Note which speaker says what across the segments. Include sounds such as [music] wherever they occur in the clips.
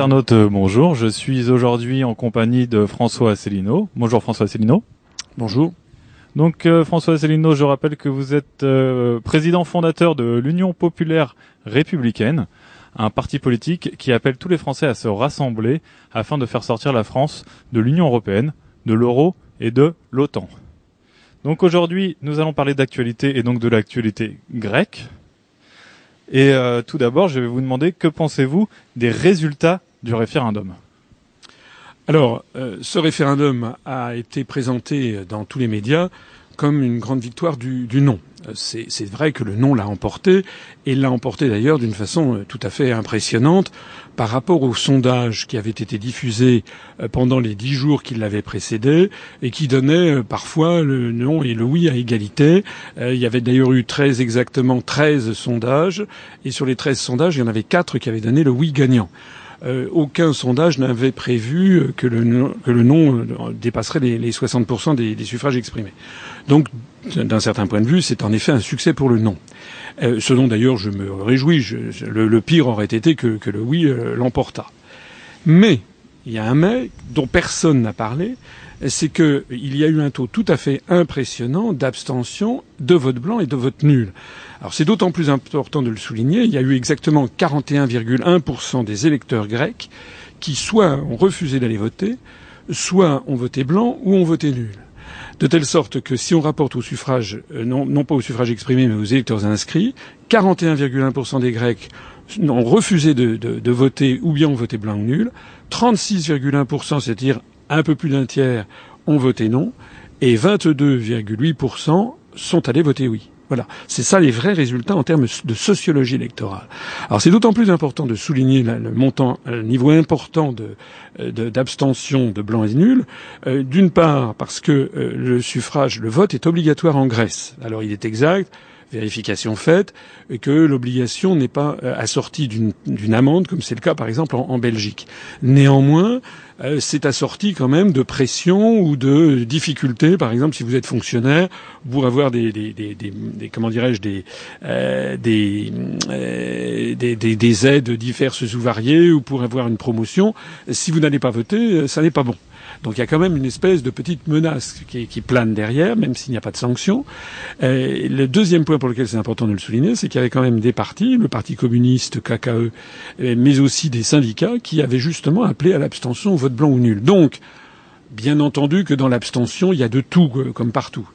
Speaker 1: internautes, euh, bonjour. Je suis aujourd'hui en compagnie de François Asselineau. Bonjour François Asselineau.
Speaker 2: Bonjour.
Speaker 1: Donc euh, François Asselineau, je rappelle que vous êtes euh, président fondateur de l'Union populaire républicaine, un parti politique qui appelle tous les Français à se rassembler afin de faire sortir la France de l'Union européenne, de l'euro et de l'OTAN. Donc aujourd'hui, nous allons parler d'actualité et donc de l'actualité grecque. Et euh, tout d'abord, je vais vous demander que pensez-vous des résultats du référendum?
Speaker 2: Alors, euh, ce référendum a été présenté dans tous les médias comme une grande victoire du, du non. Euh, c'est vrai que le non l'a emporté, et l'a emporté d'ailleurs d'une façon euh, tout à fait impressionnante par rapport aux sondages qui avaient été diffusés euh, pendant les dix jours qui l'avaient précédé et qui donnaient parfois le non et le oui à égalité. Il y avait d'ailleurs eu très exactement 13 sondages, et sur les 13 sondages, il y en avait quatre qui avaient donné le oui gagnant. Euh, aucun sondage n'avait prévu que le, non, que le non dépasserait les, les 60% des, suffrages exprimés. Donc, d'un certain point de vue, c'est en effet un succès pour le non. Euh, ce dont d'ailleurs je me réjouis. Le, pire aurait été que, le oui euh, l'emporta. Mais il y a un mais dont personne n'a parlé, c'est qu'il y a eu un taux tout à fait impressionnant d'abstention, de vote blanc et de vote nul. Alors c'est d'autant plus important de le souligner, il y a eu exactement 41,1% des électeurs grecs qui soit ont refusé d'aller voter, soit ont voté blanc ou ont voté nul. De telle sorte que si on rapporte au suffrage, euh, non, pas au suffrage exprimé, mais aux électeurs inscrits, 41,1% des Grecs ont refusé de, voter ou bien ont voté blanc ou nul, 36,1%, c'est-à-dire un peu plus d'un tiers ont voté non, et 22,8% sont allés voter oui. Voilà, c'est ça les vrais résultats en termes de sociologie électorale. Alors c'est d'autant plus important de souligner le montant, le niveau important de d'abstention de, blancs et nuls. Euh, d'une part parce que euh, le suffrage, le vote est obligatoire en Grèce. Alors il est exact vérification faite, que l'obligation n'est pas euh, assortie d'une amende, comme c'est le cas par exemple en, Belgique. Néanmoins, euh, c'est assorti quand même de pression ou de difficultés. Par exemple, si vous êtes fonctionnaire, pour avoir des, des, comment dirais-je des, euh, des, euh, des, des aides diverses ou variées ou pour avoir une promotion, si vous n'allez pas voter, ça n'est pas bon. Donc il y a quand même une espèce de petite menace qui, plane derrière, même s'il n'y a pas de sanction. Et le deuxième point pour lequel c'est important de le souligner, c'est qu'il y avait quand même des partis, le Parti communiste, KKE, mais aussi des syndicats, qui avaient justement appelé à l'abstention vote blanc ou nul. Donc, bien entendu que dans l'abstention, il y a de tout, euh, comme partout.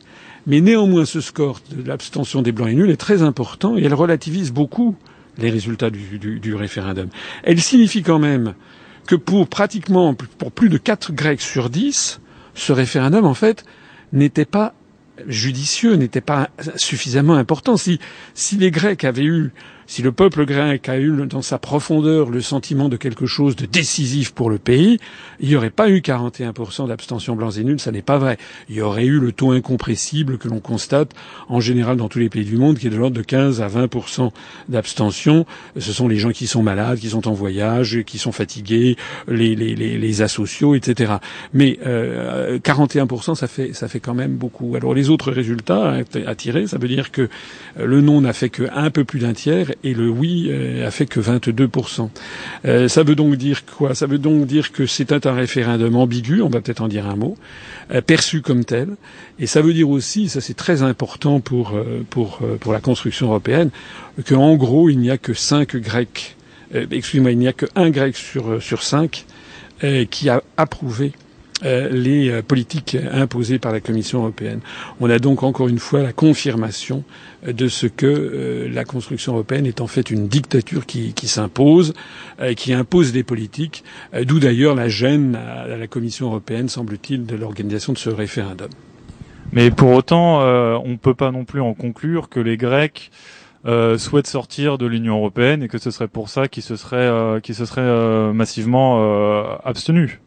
Speaker 2: Mais néanmoins, ce score de l'abstention des blancs et nuls est très important et elle relativise beaucoup les résultats du référendum. Elle signifie quand même que pour pratiquement pour plus de 4 Grecs sur 10, ce référendum en fait n'était pas judicieux, n'était pas suffisamment important. Si, si les Grecs avaient eu si le peuple grec a eu dans sa profondeur le sentiment de quelque chose de décisif pour le pays, il n'y aurait pas eu 41% d'abstention blancs et nuls, ça n'est pas vrai. Il y aurait eu le taux incompressible que l'on constate en général dans tous les pays du monde, qui est de l'ordre de 15 à 20% d'abstention. Ce sont les gens qui sont malades, qui sont en voyage, qui sont fatigués, les, les, les, les asociaux, etc. Mais euh, 41%, ça fait, ça fait quand même beaucoup. Alors les autres résultats à tirer, ça veut dire que le non n'a fait qu'un peu plus d'un tiers et le oui euh, a fait que 22%. Euh, ça veut donc dire quoi? Ça veut donc dire que c'était un référendum ambigu, on va peut-être en dire un mot, euh, perçu comme tel. Et ça veut dire aussi, ça c'est très important pour, pour, pour la construction européenne, qu'en gros il n'y a que cinq Grecs, excusez-moi, il n'y a que un Grec sur, sur cinq qui a approuvé euh, les euh, politiques imposées par la Commission européenne. On a donc encore une fois la confirmation euh, de ce que la construction européenne est en fait une dictature qui, s'impose, qui impose des politiques, d'où d'ailleurs la gêne à la Commission européenne, semble-t-il, de l'organisation de ce référendum.
Speaker 1: Mais pour autant, on ne peut pas non plus en conclure que les Grecs euh, souhaitent sortir de l'Union européenne et que ce serait pour ça qu'ils se seraient, qui se seraient massivement abstenus.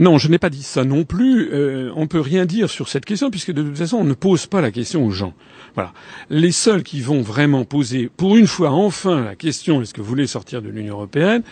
Speaker 2: Non, je n'ai pas dit ça non plus. Euh, on peut rien dire sur cette question puisque de toute façon, on ne pose pas la question aux gens. Voilà. Les seuls qui vont vraiment poser, pour une fois, enfin, la question est-ce que vous voulez sortir de l'Union européenne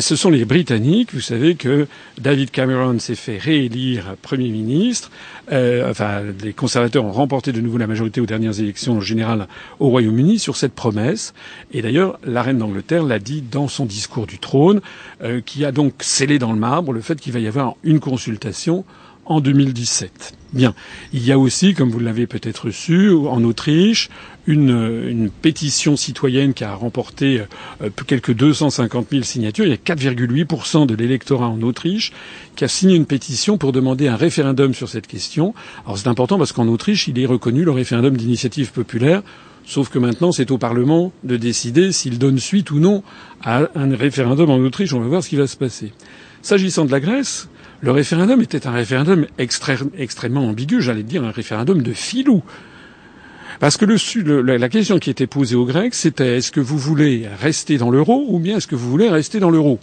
Speaker 2: ce sont les Britanniques. Vous savez que David Cameron s'est fait réélire Premier ministre. Euh, enfin, les conservateurs ont remporté de nouveau la majorité aux dernières élections générales au Royaume-Uni sur cette promesse. Et d'ailleurs, la reine d'Angleterre l'a dit dans son discours du trône, euh, qui a donc scellé dans le marbre le fait qu'il va y avoir une consultation en 2017. Bien. Il y a aussi, comme vous l'avez peut-être su, en Autriche, une, pétition citoyenne qui a remporté euh, quelques 250 000 signatures. Il y a 4,8% de l'électorat en Autriche qui a signé une pétition pour demander un référendum sur cette question. Alors c'est important parce qu'en Autriche, il est reconnu le référendum d'initiative populaire. Sauf que maintenant, c'est au Parlement de décider s'il donne suite ou non à un référendum en Autriche. On va voir ce qui va se passer. S'agissant de la Grèce, le référendum était un référendum extrêmement ambigu, j'allais dire un référendum de filou. Parce que la question qui était posée aux Grecs, c'était est-ce que vous voulez rester dans l'euro ou bien est-ce que vous voulez rester dans l'euro?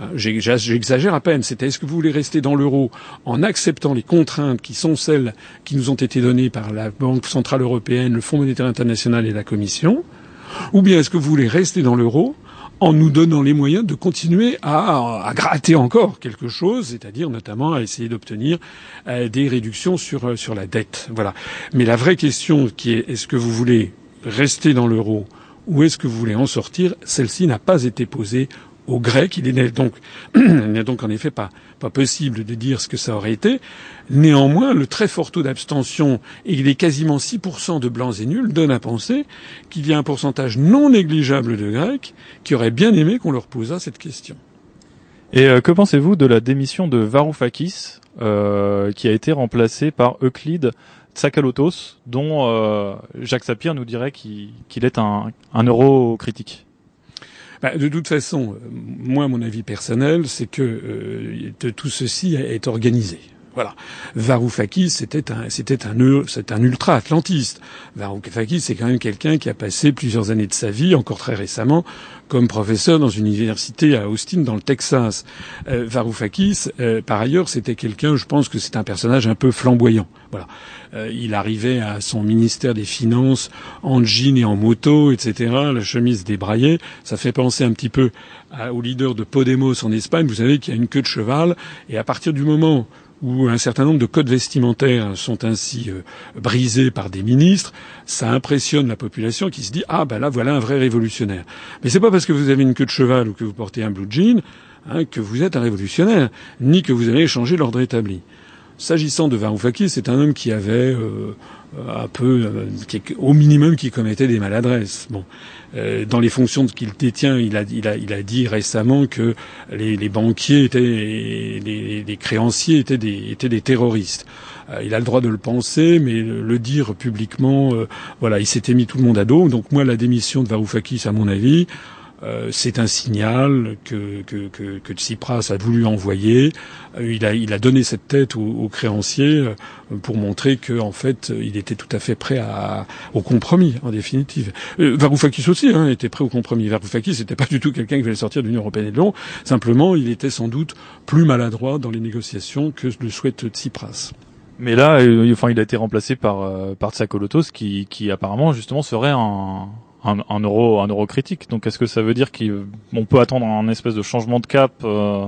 Speaker 2: Euh, J'exagère à peine. C'était est-ce que vous voulez rester dans l'euro en acceptant les contraintes qui sont celles qui nous ont été données par la Banque centrale européenne, le Fonds monétaire international et la Commission, ou bien est-ce que vous voulez rester dans l'euro en nous donnant les moyens de continuer à, gratter encore quelque chose, c'est-à-dire notamment à essayer d'obtenir euh, des réductions sur, euh, sur la dette. Voilà. Mais la vraie question qui est est-ce que vous voulez rester dans l'euro ou est-ce que vous voulez en sortir, celle-ci n'a pas été posée aux Grecs. Il [clears throat] n'est donc, donc en effet pas, pas possible de dire ce que ça aurait été. Néanmoins, le très fort taux d'abstention, et il est quasiment 6% de blancs et nuls, donne à penser qu'il y a un pourcentage non négligeable de Grecs qui auraient bien aimé qu'on leur posât cette question.
Speaker 1: Et euh, que pensez-vous de la démission de Varoufakis, euh, qui a été remplacé par Euclide Tsakalotos, dont euh, Jacques Sapir nous dirait qu'il est un, un euro critique
Speaker 2: bah, de toute façon, euh, moi, mon avis personnel, c'est que euh, tout ceci est organisé. Voilà. Varoufakis, c'était un, c'était un, c'est un ultra-atlantiste. Varoufakis, c'est quand même quelqu'un qui a passé plusieurs années de sa vie, encore très récemment, comme professeur dans une université à Austin, dans le Texas. Euh, Varoufakis, euh, par ailleurs, c'était quelqu'un, je pense que c'est un personnage un peu flamboyant. Voilà. Euh, il arrivait à son ministère des Finances en jean et en moto, etc., la chemise débraillée. Ça fait penser un petit peu au leader de Podemos en Espagne. Vous savez qu'il y a une queue de cheval. Et à partir du moment où un certain nombre de codes vestimentaires sont ainsi euh, brisés par des ministres, ça impressionne la population qui se dit ah ben là voilà un vrai révolutionnaire. Mais c'est pas parce que vous avez une queue de cheval ou que vous portez un blue jean hein, que vous êtes un révolutionnaire, ni que vous allez changer l'ordre établi. S'agissant de Varoufakis, c'est un homme qui avait euh, un peu, euh, au minimum, qui commettait des maladresses. Bon, euh, dans les fonctions qu'il détient, il a, il, a, il a dit récemment que les, les banquiers étaient, les, les, créanciers étaient des, étaient des terroristes. il a le droit de le penser, mais le, dire publiquement, voilà, il s'était mis tout le monde à dos. Donc moi, la démission de Varoufakis, à mon avis, euh, c'est un signal que, que, que, que, Tsipras a voulu envoyer. Euh, il, a, il a donné cette tête aux, créanciers euh, pour montrer qu'en fait, il était tout à fait prêt à, au compromis, en définitive. Varoufakis aussi hein, était prêt au compromis. Varoufakis n'était pas du tout quelqu'un qui voulait sortir de l'Union européenne et de l'ONU. Simplement, il était sans doute plus maladroit dans les négociations que le souhaite Tsipras.
Speaker 1: Mais là, enfin, il a été remplacé par par Tsakolotos, qui, qui apparemment justement serait un, un, euro un euro critique. Donc est-ce que ça veut dire qu'on peut attendre un espèce de changement de cap euh,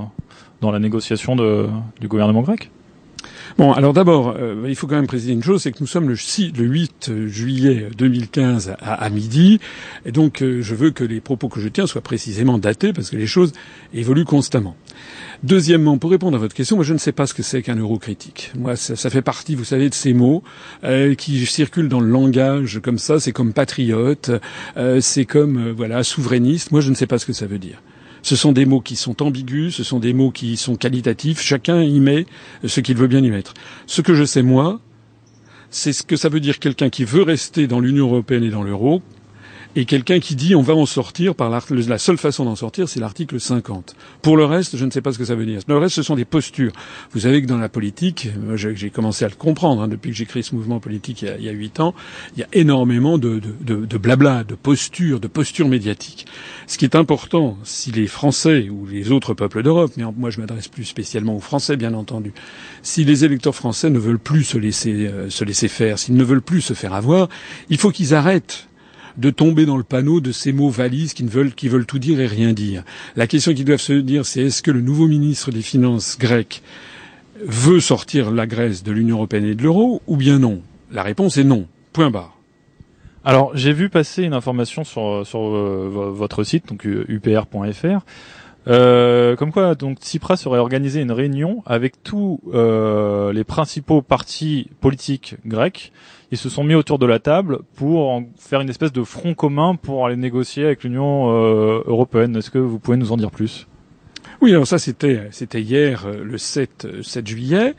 Speaker 1: dans la négociation de, du gouvernement grec?
Speaker 2: Bon, alors d'abord, euh, il faut quand même préciser une chose, c'est que nous sommes le, 6, le 8 juillet 2015 à, à midi, et donc euh, je veux que les propos que je tiens soient précisément datés, parce que les choses évoluent constamment. Deuxièmement, pour répondre à votre question, moi je ne sais pas ce que c'est qu'un euro critique. Moi, ça, ça, fait partie, vous savez, de ces mots euh, qui circulent dans le langage comme ça. C'est comme patriote, euh, c'est comme euh, voilà souverainiste. Moi, je ne sais pas ce que ça veut dire. Ce sont des mots qui sont ambigus, ce sont des mots qui sont qualitatifs. Chacun y met ce qu'il veut bien y mettre. Ce que je sais moi, c'est ce que ça veut dire quelqu'un qui veut rester dans l'Union européenne et dans l'euro, et quelqu'un qui dit on va en sortir par la seule façon d'en sortir, c'est l'article 50. Pour le reste, je ne sais pas ce que ça veut dire. Le reste, ce sont des postures. Vous savez que dans la politique, j'ai commencé à le comprendre hein, depuis que j'ai créé ce mouvement politique il y a huit ans, il y a énormément de, de, de, de blabla, de postures, de postures médiatiques. Ce qui est important, si les Français ou les autres peuples d'Europe, mais moi je m'adresse plus spécialement aux Français bien entendu, si les électeurs français ne veulent plus se laisser, euh, se laisser faire, s'ils ne veulent plus se faire avoir, il faut qu'ils arrêtent de tomber dans le panneau de ces mots valises qui veulent, tout dire et rien dire. La question qu'ils doivent se dire, c'est est-ce que le nouveau ministre des Finances grec veut sortir la Grèce de l'Union européenne et de l'euro, ou bien non? La réponse est non. Point barre.
Speaker 1: Alors, j'ai vu passer une information sur, sur euh, votre site, donc upr.fr, euh, comme quoi donc Tsipras aurait organisé une réunion avec tous euh, les principaux partis politiques grecs. Ils se sont mis autour de la table pour en faire une espèce de front commun pour aller négocier avec l'Union euh, européenne. Est-ce que vous pouvez nous en dire plus?
Speaker 2: Oui, alors ça c'était hier euh, le 7 7 euh, juillet.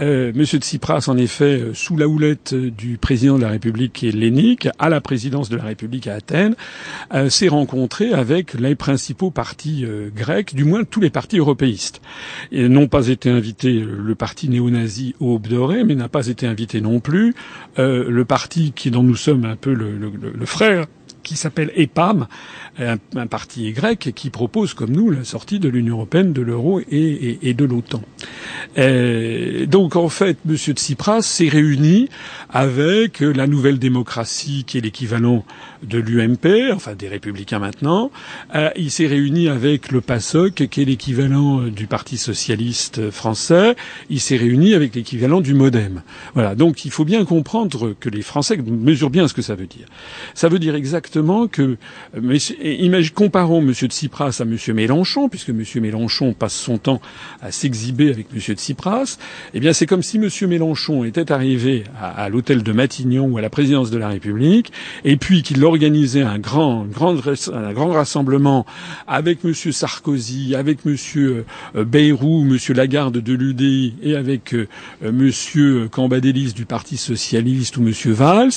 Speaker 2: Euh, Monsieur Tsipras, en effet, euh, sous la houlette du président de la République hellénique, à la présidence de la République à Athènes, s'est rencontré avec les principaux partis grecs, du moins tous les partis européistes. Et n'ont pas été invités le parti néo-nazi au doré, mais n'a pas été invité non plus le parti qui dont nous sommes un peu le, le frère qui s'appelle EPAM, un, parti grec qui propose, comme nous, la sortie de l'Union européenne, de l'euro et, et, et, de l'OTAN. Donc, en fait, M. Tsipras s'est réuni avec la nouvelle démocratie, qui est l'équivalent de l'UMP, enfin des Républicains maintenant. Euh, il s'est réuni avec le PASOK, qui est l'équivalent du Parti socialiste français. Il s'est réuni avec l'équivalent du MoDem. Voilà. Donc, il faut bien comprendre que les Français mesurent bien ce que ça veut dire. Ça veut dire exactement que, imagine, comparons M. Tsipras à M. Mélenchon, puisque M. Mélenchon passe son temps à s'exhiber avec M. Tsipras, eh bien c'est comme si M. Mélenchon était arrivé à, l'hôtel de Matignon ou à la présidence de la République, et puis qu'il organisait un grand, un grand rassemblement avec M. Sarkozy, avec M. Euh, Bayrou, M. Lagarde de l'UDI et avec euh, M. Cambadélis du Parti socialiste ou M. Valls,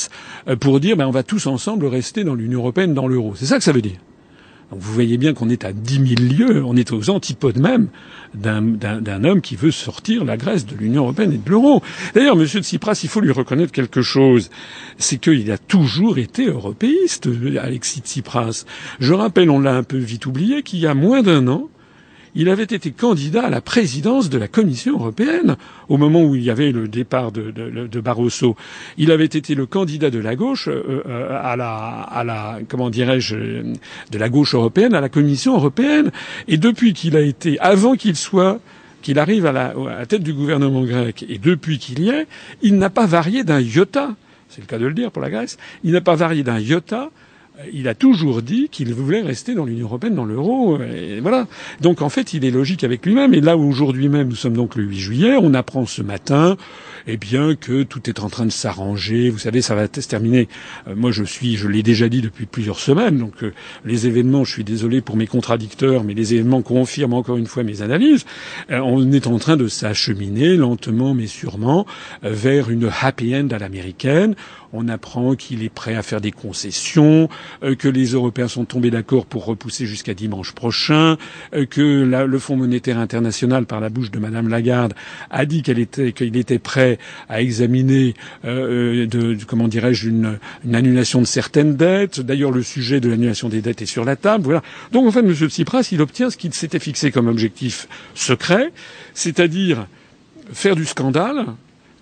Speaker 2: euh, pour dire ben, on va tous ensemble rester dans l'Union européenne dans l'euro. C'est ça que ça veut dire? Vous voyez bien qu'on est à dix mille lieues, on est aux antipodes même d'un homme qui veut sortir la Grèce de l'Union européenne et de l'euro. D'ailleurs, M. Tsipras, il faut lui reconnaître quelque chose, c'est qu'il a toujours été européiste, Alexis Tsipras. Je rappelle, on l'a un peu vite oublié, qu'il y a moins d'un an, il avait été candidat à la présidence de la Commission européenne au moment où il y avait le départ de, Barroso. Il avait été le candidat de la gauche euh, euh, à, la, comment dirais-je de la gauche européenne à la Commission européenne. Et depuis qu'il a été, avant qu'il soit qu'il arrive à la tête du gouvernement grec, et depuis qu'il y est, il n'a pas varié d'un iota. C'est le cas de le dire pour la Grèce. Il n'a pas varié d'un iota il a toujours dit qu'il voulait rester dans l'Union européenne, dans l'euro, voilà. Donc en fait, il est logique avec lui-même. Et là où aujourd'hui même, nous sommes donc le 8 juillet, on apprend ce matin, eh bien que tout est en train de s'arranger. Vous savez, ça va se terminer. Euh, moi, je suis, je l'ai déjà dit depuis plusieurs semaines. Donc euh, les événements, je suis désolé pour mes contradicteurs, mais les événements confirment encore une fois mes analyses. Euh, on est en train de s'acheminer lentement mais sûrement vers une happy end à l'américaine. On apprend qu'il est prêt à faire des concessions, que les Européens sont tombés d'accord pour repousser jusqu'à dimanche prochain, que le Fonds monétaire international, par la bouche de Madame Lagarde, a dit qu'elle était qu'il était prêt à examiner, euh, de, comment dirais-je, une, annulation de certaines dettes. D'ailleurs, le sujet de l'annulation des dettes est sur la table. Donc, en fait, M. Tsipras, il obtient ce qu'il s'était fixé comme objectif secret, c'est-à-dire faire du scandale,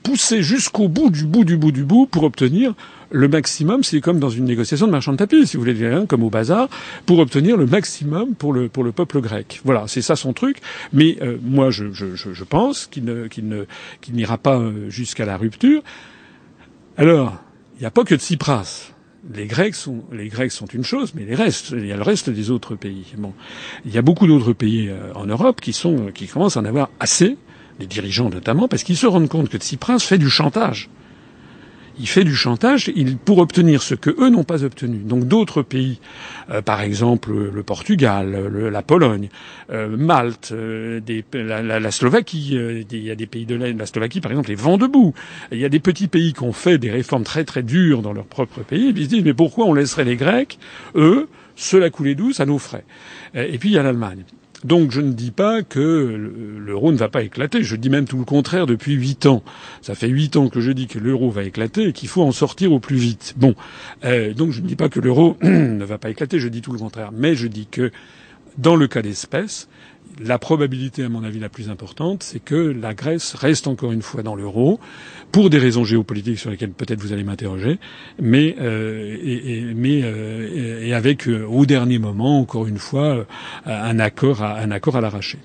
Speaker 2: pousser jusqu'au bout du bout du bout du bout pour obtenir le maximum. C'est comme dans une négociation de marchand de tapis, si vous voulez, hein, comme au bazar, pour obtenir le maximum pour le pour le peuple grec. Voilà, c'est ça son truc. Mais euh, moi, je, je, je pense qu'il ne qu'il ne qu'il n'ira pas euh, jusqu'à la rupture. Alors, il n'y a pas que Tsipras. Les Grecs sont les Grecs sont une chose, mais les restes, il y a le reste des autres pays. Bon, il y a beaucoup d'autres pays euh, en Europe qui sont qui commencent à en avoir assez les dirigeants notamment, parce qu'ils se rendent compte que Tsipras fait du chantage. Il fait du chantage pour obtenir ce que eux n'ont pas obtenu. Donc d'autres pays, euh, par exemple le Portugal, la Pologne, euh, Malte, euh, la, Slovaquie, il y a des pays de la, la, Slovaquie par exemple, les vents debout. Il y a des petits pays qui ont fait des réformes très très dures dans leur propre pays, et puis ils se disent mais pourquoi on laisserait les Grecs, eux, cela couler douce à nos frais? Et puis il y a l'Allemagne. Donc je ne dis pas que l'euro ne va pas éclater. Je dis même tout le contraire depuis huit ans. Ça fait huit ans que je dis que l'euro va éclater et qu'il faut en sortir au plus vite. Bon, euh, donc je ne dis pas que l'euro [clears throat] ne va pas éclater. Je dis tout le contraire. Mais je dis que dans le cas d'espèce, la probabilité, à mon avis, la plus importante, c'est que la Grèce reste encore une fois dans l'euro, pour des raisons géopolitiques sur lesquelles peut-être vous allez m'interroger, mais, euh, et, mais euh, et avec euh, au dernier moment, encore une fois, un accord à, un à l'arraché.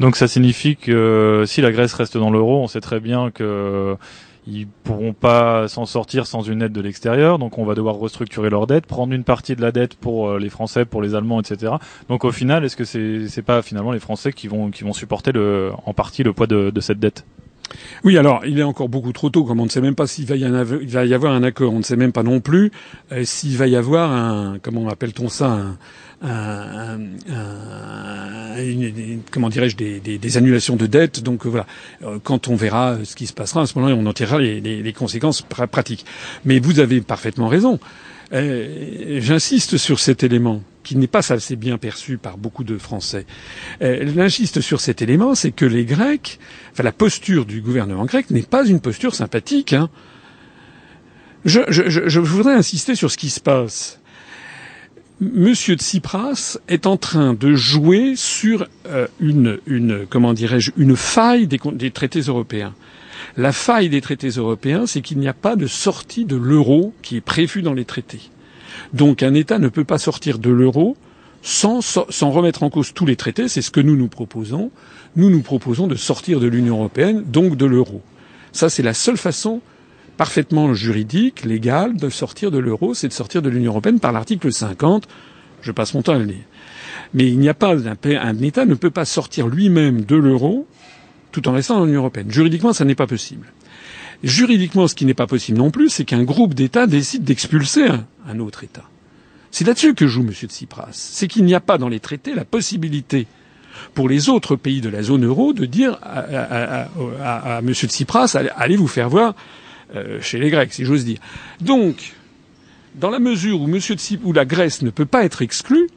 Speaker 1: Donc ça signifie que si la Grèce reste dans l'euro, on sait très bien que ils pourront pas s'en sortir sans une aide de l'extérieur, donc on va devoir restructurer leur dette, prendre une partie de la dette pour euh, les Français, pour les Allemands, etc. Donc au final, est-ce que c'est c'est pas finalement les Français qui vont qui vont supporter le en partie le poids de, de cette dette?
Speaker 2: Oui, alors il est encore beaucoup trop tôt, comme on ne sait même pas s'il va, y avoir un accord, on ne sait même pas non plus euh, s'il va y avoir un, comment appelle-t-on ça, un, un, comment dirais-je, des, annulations de dettes. Donc euh, voilà, euh, quand on verra ce qui se passera, à ce moment-là, on en tirera les, conséquences pratiques. Mais vous avez parfaitement raison. J'insiste sur cet élément qui n'est pas assez bien perçu par beaucoup de Français. J'insiste sur cet élément, c'est que les Grecs, enfin la posture du gouvernement grec n'est pas une posture sympathique. Hein. Je voudrais insister sur ce qui se passe. Monsieur Tsipras est en train de jouer sur euh, une, une, comment dirais-je, une faille des, traités européens. La faille des traités européens, c'est qu'il n'y a pas de sortie de l'euro qui est prévue dans les traités. Donc un État ne peut pas sortir de l'euro sans, sans remettre en cause tous les traités. C'est ce que nous nous proposons. Nous nous proposons de sortir de l'Union européenne, donc de l'euro. Ça, c'est la seule façon parfaitement juridique, légal, de sortir de l'euro, c'est de sortir de l'Union européenne par l'article 50. Je passe mon temps à le lire. Mais il n'y a pas un, un État ne peut pas sortir lui-même de l'euro tout en restant dans l'Union européenne. Juridiquement, ça n'est pas possible. Juridiquement, ce qui n'est pas possible non plus, c'est qu'un groupe d'États décide d'expulser un, autre État. C'est là-dessus que joue M. Tsipras. C'est qu'il n'y a pas dans les traités la possibilité pour les autres pays de la zone euro de dire à, à, à, à M. Tsipras allez vous faire voir euh, chez les Grecs, si j'ose dire. Donc, dans la mesure où, Monsieur où la Grèce ne peut pas être exclue,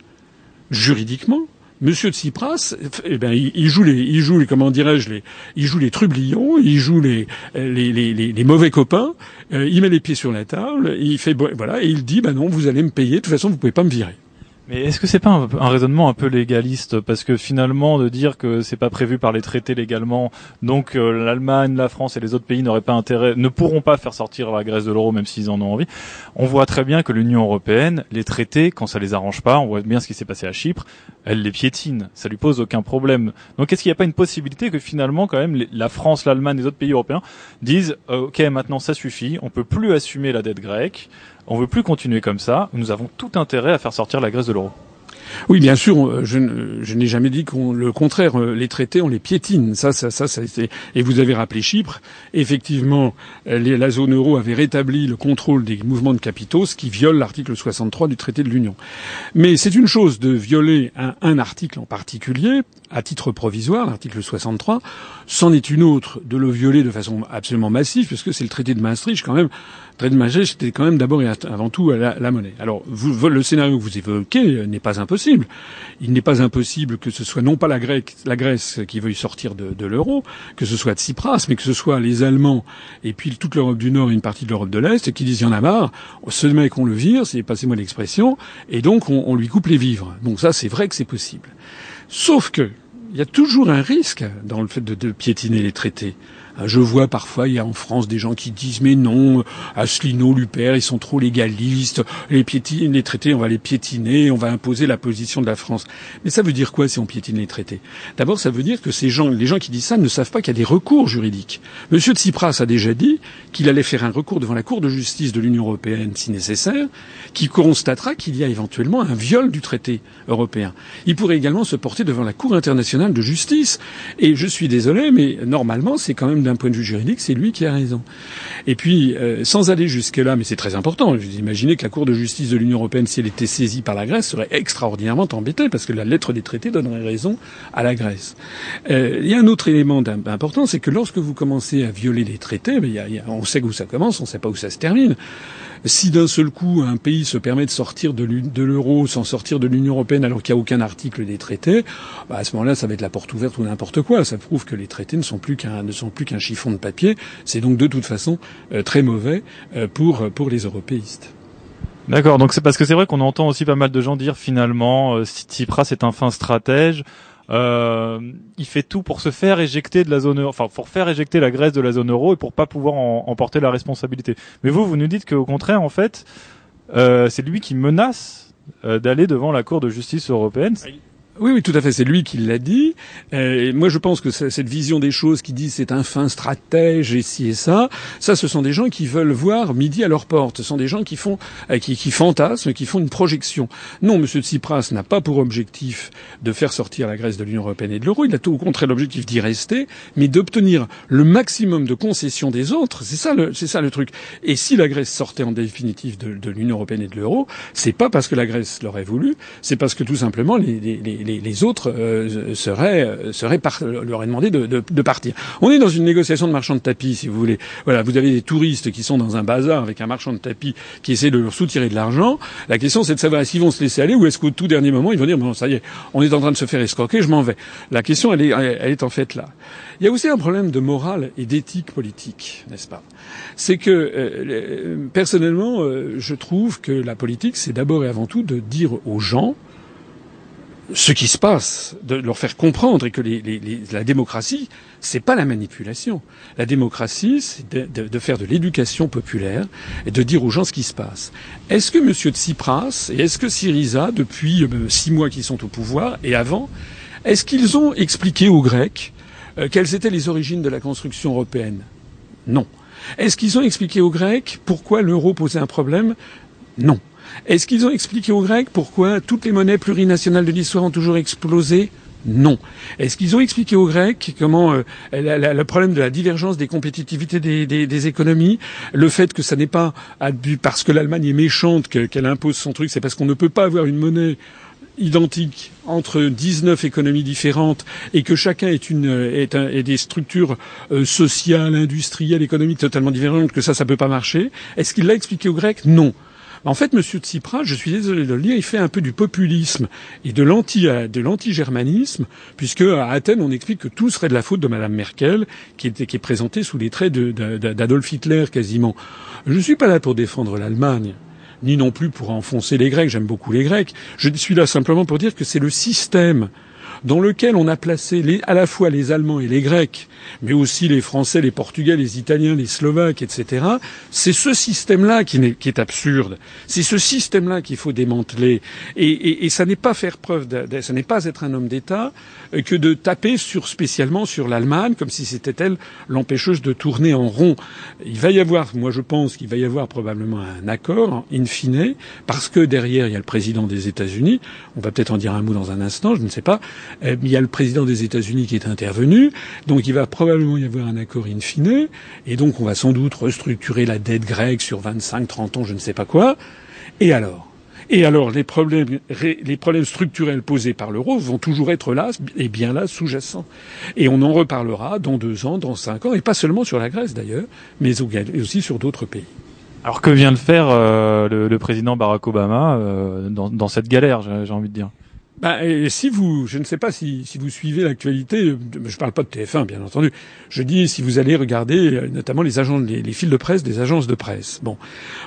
Speaker 2: juridiquement, Monsieur Tsipras, eh ben, il, joue les, il joue les, comment dirais-je, les, il joue les trublions, il joue les, les, les, les mauvais copains, euh, il met les pieds sur la table, il fait, voilà, et il dit, bah non, vous allez me payer, de toute façon, vous pouvez pas me virer.
Speaker 1: Mais est-ce que c'est pas un, raisonnement un peu légaliste? Parce que finalement de dire que c'est pas prévu par les traités légalement, donc euh, l'Allemagne, la France et les autres pays n'auraient pas intérêt, ne pourront pas faire sortir la Grèce de l'euro même s'ils en ont envie. On voit très bien que l'Union européenne, les traités, quand ça les arrange pas, on voit bien ce qui s'est passé à Chypre, elle les piétine, ça lui pose aucun problème. Donc est-ce qu'il n'y a pas une possibilité que finalement quand même la France, l'Allemagne, et les autres pays européens disent euh, ok maintenant ça suffit, on peut plus assumer la dette grecque on veut plus continuer comme ça. Nous avons tout intérêt à faire sortir la Grèce de l'euro.
Speaker 2: Oui, bien sûr. Euh, je, n'ai jamais dit qu'on le contraire. Euh, les traités, on les piétine. Ça, ça, ça, ça Et vous avez rappelé Chypre. Effectivement, euh, la zone euro avait rétabli le contrôle des mouvements de capitaux, ce qui viole l'article 63 du traité de l'Union. Mais c'est une chose de violer un, un, article en particulier à titre provisoire, l'article 63. C'en est une autre de le violer de façon absolument massive, puisque c'est le traité de Maastricht quand même Trade majeur, c'était quand même d'abord et avant tout la, monnaie. Alors, le scénario que vous évoquez n'est pas impossible. Il n'est pas impossible que ce soit non pas la, la Grèce qui veuille sortir de, l'euro, que ce soit Tsipras, mais que ce soit les Allemands et puis toute l'Europe du Nord et une partie de l'Europe de l'Est qui disent il y en a marre, ce mec on le vire, c'est passez-moi l'expression, et donc on, lui coupe les vivres. Donc ça, c'est vrai que c'est possible. Sauf que il y a toujours un risque dans le fait de piétiner les traités. Euh, je vois parfois, il y a en France des gens qui disent mais non, Asselineau, Luper, ils sont trop légalistes, les, piétines, les traités, on va les piétiner, on va imposer la position de la France. Mais ça veut dire quoi si on piétine les traités? D'abord, ça veut dire que ces gens, les gens qui disent ça ne savent pas qu'il y a des recours juridiques. Monsieur Tsipras a déjà dit qu'il allait faire un recours devant la Cour de justice de l'Union européenne si nécessaire, qui constatera qu'il y a éventuellement un viol du traité européen. Il pourrait également se porter devant la Cour internationale de justice. Et je suis désolé, mais normalement, c'est quand même d'un point de vue juridique, c'est lui qui a raison. Et puis, euh, sans aller jusque-là, mais c'est très important, vous imaginez que la Cour de justice de l'Union européenne, si elle était saisie par la Grèce, serait extraordinairement embêtée, parce que la lettre des traités donnerait raison à la Grèce. Euh, il y a un autre élément important, c'est que lorsque vous commencez à violer les traités, ben, on sait où ça commence, on ne sait pas où ça se termine. Si d'un seul coup un pays se permet de sortir de l'euro sans sortir de l'Union européenne alors qu'il n'y a aucun article des traités, bah à ce moment-là, ça va être la porte ouverte ou n'importe quoi. Ça prouve que les traités ne sont plus qu'un chiffon de papier. C'est donc de toute façon euh, très mauvais euh, pour pour les européistes.
Speaker 1: D'accord, donc c'est parce que c'est vrai qu'on entend aussi pas mal de gens dire finalement euh, Tsipras est un fin stratège. Euh, il fait tout pour se faire éjecter de la zone euro, enfin pour faire éjecter la Grèce de la zone euro et pour pas pouvoir en, en porter la responsabilité. Mais vous, vous nous dites qu'au contraire, en fait, euh, c'est lui qui menace euh, d'aller devant la Cour de justice européenne.
Speaker 2: Oui, oui, tout à fait. C'est lui qui l'a dit. Euh, et moi, je pense que cette vision des choses qui dit c'est un fin stratège et ci et ça, ça, ce sont des gens qui veulent voir midi à leur porte. Ce sont des gens qui font, euh, qui, qui fantasment, qui font une projection. Non, Monsieur Tsipras n'a pas pour objectif de faire sortir la Grèce de l'Union européenne et de l'euro. Il a tout au contraire l'objectif d'y rester, mais d'obtenir le maximum de concessions des autres. C'est ça, le, c'est ça le truc. Et si la Grèce sortait en définitive de, de l'Union européenne et de l'euro, c'est pas parce que la Grèce l'aurait voulu, c'est parce que tout simplement les, les les, les autres euh, seraient, euh, seraient par, leur auraient demandé de, de, de, partir. On est dans une négociation de marchand de tapis, si vous voulez. Voilà, vous avez des touristes qui sont dans un bazar avec un marchand de tapis qui essaie de leur soutirer de l'argent. La question, c'est de savoir est-ce vont se laisser aller ou est-ce qu'au tout dernier moment, ils vont dire bon, ça y est, on est en train de se faire escroquer, je m'en vais. La question, elle est, elle est en fait là. Il y a aussi un problème de morale et d'éthique politique, n'est-ce pas? C'est que euh, personnellement, euh, je trouve que la politique, c'est d'abord et avant tout de dire aux gens ce qui se passe, de leur faire comprendre et que les, les, les, la démocratie, c'est pas la manipulation. La démocratie, c'est de, de, de, faire de l'éducation populaire et de dire aux gens ce qui se passe. Est-ce que M. Tsipras et est-ce que Syriza, depuis euh, six mois qu'ils sont au pouvoir et avant, est-ce qu'ils ont expliqué aux Grecs euh, quelles étaient les origines de la construction européenne? Non. Est-ce qu'ils ont expliqué aux Grecs pourquoi l'euro posait un problème? Non. Est-ce qu'ils ont expliqué aux Grecs pourquoi toutes les monnaies plurinationales de l'histoire ont toujours explosé? Non. Est-ce qu'ils ont expliqué aux Grecs comment euh, le problème de la divergence des compétitivités des, économies, le fait que ça n'est pas parce que l'Allemagne est méchante qu'elle impose son truc, c'est parce qu'on ne peut pas avoir une monnaie identique entre 19 économies différentes et que chacun est, une, est, un, est des structures euh, sociales, industrielles, économiques totalement différentes, que ça, ça peut pas marcher? Est-ce qu'il l'a expliqué aux Grecs? Non. En fait, M. Tsipras, je suis désolé de le dire, il fait un peu du populisme et de de l'anti-germanisme, puisque à Athènes, on explique que tout serait de la faute de Mme Merkel, qui, qui est présentée sous les traits d'Adolf Hitler quasiment. Je ne suis pas là pour défendre l'Allemagne ni non plus pour enfoncer les Grecs. J'aime beaucoup les Grecs. Je suis là simplement pour dire que c'est le système dans lequel on a placé les, à la fois les Allemands et les Grecs, mais aussi les Français, les Portugais, les Italiens, les Slovaques, etc. C'est ce système-là qui, qui, est absurde. C'est ce système-là qu'il faut démanteler. Et, et, et ça n'est pas faire preuve, de, ça n'est pas être un homme d'État que de taper sur spécialement sur l'Allemagne comme si c'était elle l'empêcheuse de tourner en rond. Il va y avoir, moi je pense qu'il va y avoir probablement un accord in fine, parce que derrière il y a le président des États-Unis. On va peut-être en dire un mot dans un instant, je ne sais pas. Euh, il y a le président des États-Unis qui est intervenu, donc il va probablement y avoir un accord in fine, et donc on va sans doute restructurer la dette grecque sur 25, 30 ans, je ne sais pas quoi. Et alors? Et alors, les problèmes, les problèmes structurels posés par l'euro vont toujours être là, et bien là, sous-jacents. Et on en reparlera dans deux ans, dans cinq ans, et pas seulement sur la Grèce d'ailleurs, mais aussi sur d'autres pays.
Speaker 1: Alors que vient de faire euh, le, le, président Barack Obama euh, dans, dans, cette galère, j'ai envie de dire?
Speaker 2: Bah, et si vous, je ne sais pas si, si vous suivez l'actualité, je ne parle pas de TF1 bien entendu. Je dis si vous allez regarder euh, notamment les agents, les, les fils de presse des agences de presse. Bon,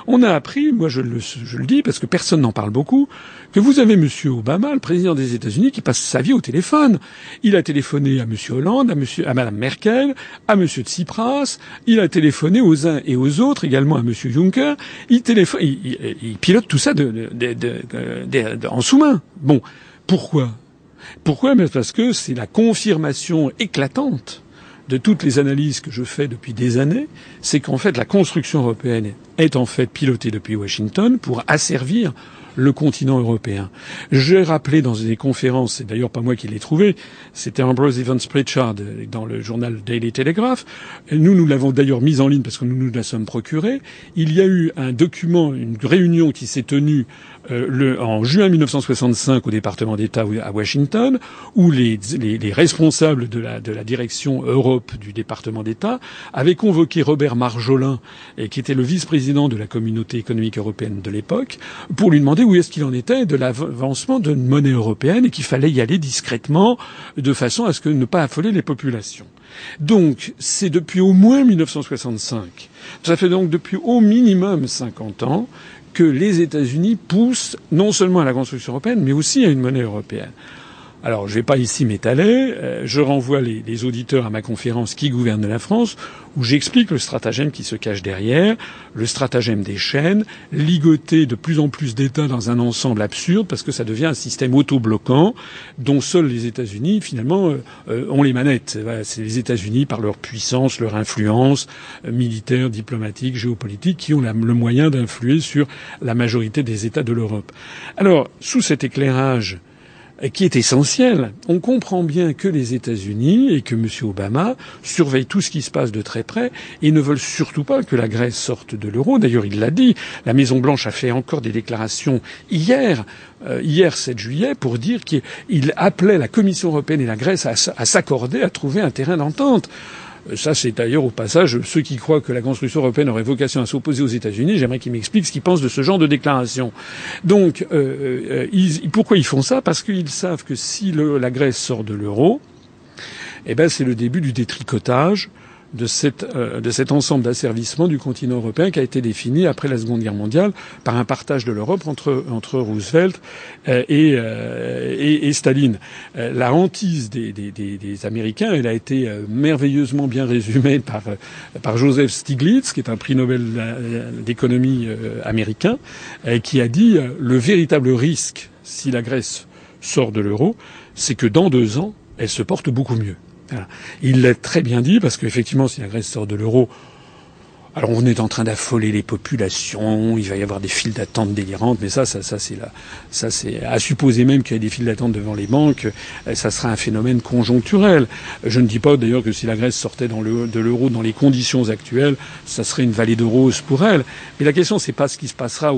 Speaker 2: on a appris, moi je le, je le dis parce que personne n'en parle beaucoup, que vous avez Monsieur Obama, le président des États-Unis, qui passe sa vie au téléphone. Il a téléphoné à Monsieur Hollande, à Monsieur, à Madame Merkel, à Monsieur Tsipras. Il a téléphoné aux uns et aux autres, également à Monsieur Juncker. Il téléphone, il, il pilote tout ça de, de, de, en sous-main. Bon. Pourquoi? Pourquoi? Parce que c'est la confirmation éclatante de toutes les analyses que je fais depuis des années, c'est qu'en fait la construction européenne est en fait pilotée depuis Washington pour asservir le continent européen. J'ai rappelé dans des conférences, c'est d'ailleurs pas moi qui l'ai trouvé, c'était Ambrose Evans Pritchard dans le journal Daily Telegraph. Nous, nous l'avons d'ailleurs mise en ligne parce que nous nous la sommes procurés. Il y a eu un document, une réunion qui s'est tenue euh, le, en juin 1965 au département d'État à Washington, où les, les, les responsables de la, de la, direction Europe du département d'État avaient convoqué Robert Marjolin, et qui était le vice-président de la communauté économique européenne de l'époque, pour lui demander où est-ce qu'il en était de l'avancement d'une monnaie européenne et qu'il fallait y aller discrètement, de façon à ce que ne pas affoler les populations. Donc, c'est depuis au moins 1965, ça fait donc depuis au minimum 50 ans, que les États-Unis poussent non seulement à la construction européenne, mais aussi à une monnaie européenne. Alors, je vais pas ici m'étaler. Euh, je renvoie les, les, auditeurs à ma conférence Qui gouverne la France, où j'explique le stratagème qui se cache derrière, le stratagème des chaînes, ligoter de plus en plus d'États dans un ensemble absurde, parce que ça devient un système auto-bloquant dont seuls les États-Unis, finalement, euh, euh, ont les manettes. c'est les États-Unis, par leur puissance, leur influence militaire, diplomatique, géopolitique, qui ont le moyen d'influer sur la majorité des États de l'Europe. Alors, sous cet éclairage qui est essentiel. On comprend bien que les États-Unis et que M. Obama surveillent tout ce qui se passe de très près et ne veulent surtout pas que la Grèce sorte de l'euro. D'ailleurs, il l'a dit. La Maison Blanche a fait encore des déclarations hier, euh, hier 7 juillet, pour dire qu'il appelait la Commission européenne et la Grèce à s'accorder, à trouver un terrain d'entente. Ça, c'est d'ailleurs au passage ceux qui croient que la construction européenne aurait vocation à s'opposer aux États-Unis. J'aimerais qu'ils m'expliquent ce qu'ils pensent de ce genre de déclaration. Donc, euh, euh, pourquoi ils font ça? Parce qu'ils savent que si la Grèce sort de l'euro, eh ben, c'est le début du détricotage euh, de cet ensemble d'asservissements du continent européen qui a été défini après la Seconde Guerre mondiale par un partage de l'Europe entre, Roosevelt euh, et, euh, et, Staline. la hantise des, Américains, elle a été merveilleusement bien résumée [laughs] par, par Joseph Stiglitz, qui est un prix Nobel d'économie américain, qui a dit le véritable risque si la Grèce sort de l'euro, c'est que dans deux ans, elle se porte beaucoup mieux. Il l'a très bien dit, parce qu'effectivement, si la Grèce sort de l'euro, alors on est en train d'affoler les populations, il va y avoir des files d'attente délirantes, mais ça, ça, ça c'est là, ça c'est à supposer même qu'il y ait des files d'attente devant les banques, euh, ça sera un phénomène conjoncturel. Je ne dis pas d'ailleurs que si la Grèce sortait de l'euro dans les conditions actuelles, ça serait une vallée de roses pour elle. Mais la question c'est pas ce qui se passera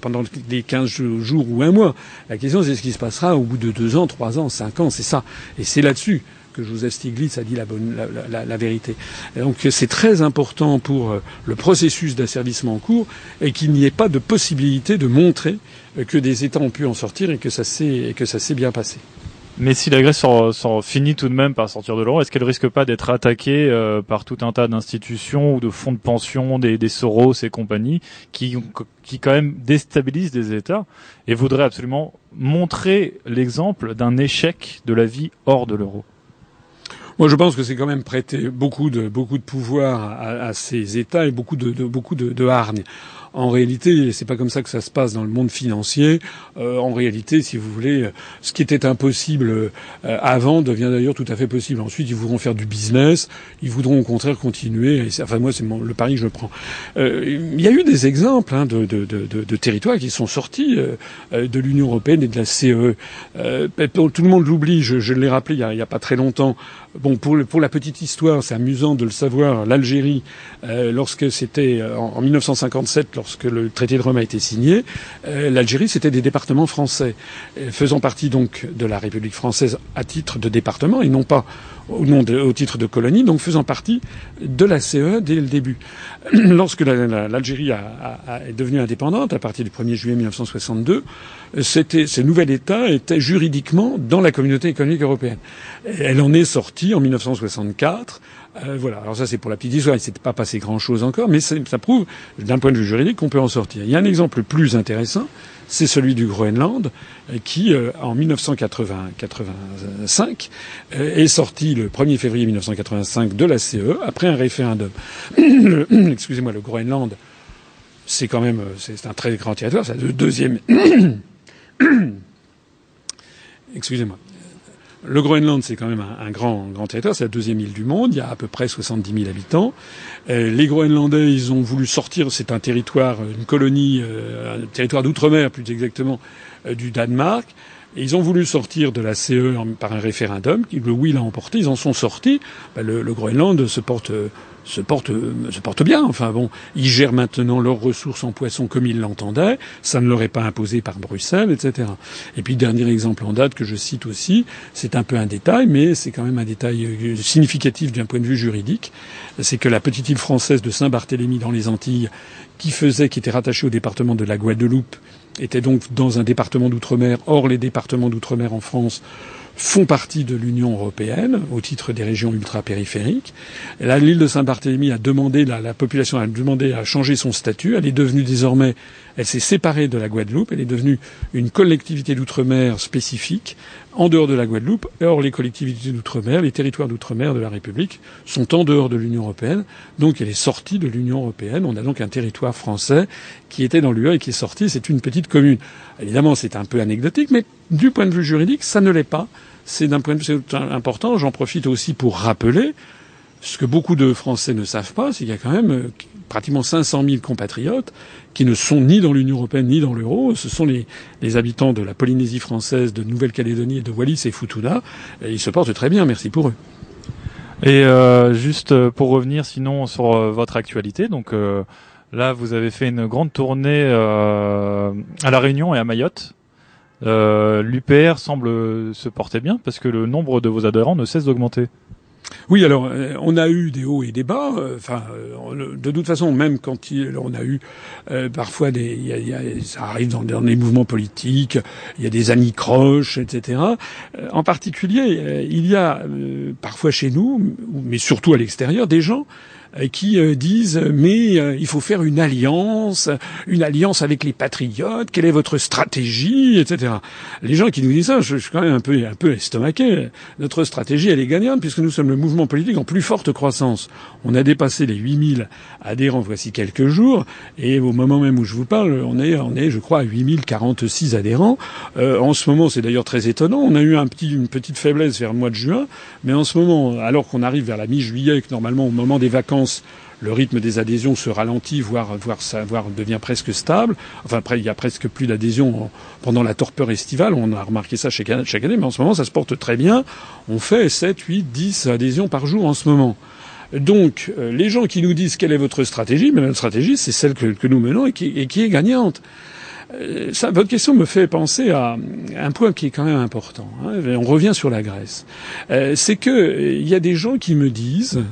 Speaker 2: pendant les 15 jours ou un mois. La question c'est ce qui se passera au bout de deux ans, trois ans, cinq ans, c'est ça. Et c'est là-dessus que Joseph Stiglitz a dit la, bonne, la, vérité. donc c'est très important pour euh, le processus d'asservissement en cours et qu'il n'y ait pas de possibilité de montrer euh, que des États ont pu en sortir et que ça s'est bien passé.
Speaker 1: Mais si la Grèce sort, finit tout de même par sortir de l'euro, est-ce qu'elle risque pas d'être attaquée euh, par tout un tas d'institutions ou de fonds de pension, des, des Soros et compagnie, qui, qui quand même déstabilisent des États et voudraient absolument montrer l'exemple d'un échec de la vie hors de l'euro?
Speaker 2: Moi, je pense que c'est quand même prêter beaucoup de beaucoup de pouvoir à, à ces États et beaucoup de, de beaucoup de, de hargne. En réalité, c'est pas comme ça que ça se passe dans le monde financier. Euh, en réalité, si vous voulez, ce qui était impossible euh, avant devient d'ailleurs tout à fait possible. Ensuite, ils voudront faire du business. Ils voudront au contraire continuer. Enfin, moi, c'est le pari que je prends. Euh, il y a eu des exemples hein, de, de, de, de, territoires qui sont sortis euh, de l'Union européenne et de la CE. Euh, tout le monde l'oublie. Je, je l'ai rappelé il y, a, il y a pas très longtemps. Bon, pour, pour la petite histoire, c'est amusant de le savoir. L'Algérie, lorsque c'était en, en 1957, lorsque le traité de Rome a été signé, euh, l'Algérie, c'était des départements français, euh, faisant partie donc de la République française à titre de département et non pas au, nom au titre de colonie, donc faisant partie de la CE dès le début. [clears throat] Lorsque l'Algérie est devenue indépendante, à partir du 1er juillet 1962, c'était, ce nouvel État était juridiquement dans la communauté économique européenne. Elle en est sortie en 1964 euh, voilà. Alors ça, c'est pour la petite histoire. Il s'est pas passé grand-chose encore, mais ça, prouve, d'un point de vue juridique, qu'on peut en sortir. Il y a un exemple plus intéressant, c'est celui du Groenland, euh, qui, euh, en 1985, est sorti le 1er février 1985 de la CE après un référendum. [coughs] Excusez-moi, le Groenland, c'est quand même, c'est un très grand territoire. C'est le deuxième. [coughs] Excusez-moi. Le Groenland, c'est quand même un, grand, grand territoire. C'est la deuxième île du monde. Il y a à peu près 70 000 habitants. Euh, les Groenlandais, ils ont voulu sortir. C'est un territoire, une colonie, euh, un territoire d'outre-mer, plus exactement, euh, du Danemark. Ils ont voulu sortir de la CE par un référendum. Le oui l'a emporté. Ils en sont sortis. Ben, le, Groenland se porte se portent, se bien. Enfin bon, ils gèrent maintenant leurs ressources en poisson comme ils l'entendaient. Ça ne leur est pas imposé par Bruxelles, etc. Et puis dernier exemple en date que je cite aussi, c'est un peu un détail, mais c'est quand même un détail euh, significatif d'un point de vue juridique. C'est que la petite île française de Saint-Barthélemy dans les Antilles, qui faisait, qui était rattachée au département de la Guadeloupe, était donc dans un département d'outre-mer. Or, les départements d'outre-mer en France font partie de l'Union européenne au titre des régions ultra-périphériques. L'île de Saint-Barthélemy a demandé, la, la, population a demandé à changer son statut. Elle est devenue désormais, elle s'est séparée de la Guadeloupe. Elle est devenue une collectivité d'outre-mer spécifique en dehors de la Guadeloupe. Or, les collectivités d'outre-mer, les territoires d'outre-mer de la République sont en dehors de l'Union européenne. Donc, elle est sortie de l'Union européenne. On a donc un territoire français qui était dans l'UE et qui est sorti. C'est une petite commune. Évidemment, c'est un peu anecdotique, mais du point de vue juridique, ça ne l'est pas. C'est d'un point de vue important. J'en profite aussi pour rappeler ce que beaucoup de Français ne savent pas, c'est qu'il y a quand même euh, pratiquement 500 000 compatriotes qui ne sont ni dans l'Union européenne ni dans l'euro. Ce sont les, habitants de la Polynésie française, de Nouvelle-Calédonie, de Wallis et Futuna. Ils se portent très bien. Merci pour eux.
Speaker 1: Et euh, juste euh, pour revenir, sinon sur euh, votre actualité, donc là vous avez fait une grande tournée à la Réunion et à Mayotte. L'UPR semble se porter bien parce que le nombre de vos adhérents ne cesse d'augmenter.
Speaker 2: Oui, alors euh, on a eu des hauts et des bas. Euh, enfin, euh, de toute façon, même quand il, on a eu parfois des, y a, y ça arrive dans, dans, les mouvements politiques, il y a des anicroches, etc. en particulier, il y a parfois chez nous, mais surtout à l'extérieur, des gens qui euh, disent mais euh, il faut faire une alliance, une alliance avec les patriotes. Quelle est votre stratégie, etc. Les gens qui nous disent ça, je, suis quand même un peu un peu estomaqué. Notre stratégie, elle est gagnante puisque nous sommes le mouvement politique en plus forte croissance. On a dépassé les 8000 adhérents voici quelques jours et au moment même où je vous parle, on est on est je crois à 8046 adhérents. Euh, en ce moment, c'est d'ailleurs très étonnant. On a eu un petit une petite faiblesse vers le mois de juin, mais en ce moment, alors qu'on arrive vers la mi-juillet, que normalement au moment des vacances le rythme des adhésions se ralentit, voire, devient presque stable. Enfin, après, il y a presque plus d'adhésions pendant la torpeur estivale. On a remarqué ça chaque année, mais en ce moment, ça se porte très bien. On fait 7, 8, 10 adhésions par jour en ce moment. Donc, euh, les gens qui nous disent quelle est votre stratégie, mais notre stratégie, c'est celle que, nous menons et qui, est gagnante. Euh, votre question me fait penser à un point qui est quand même important. Hein. On revient sur la Grèce. Euh, c'est que il y a des gens qui me disent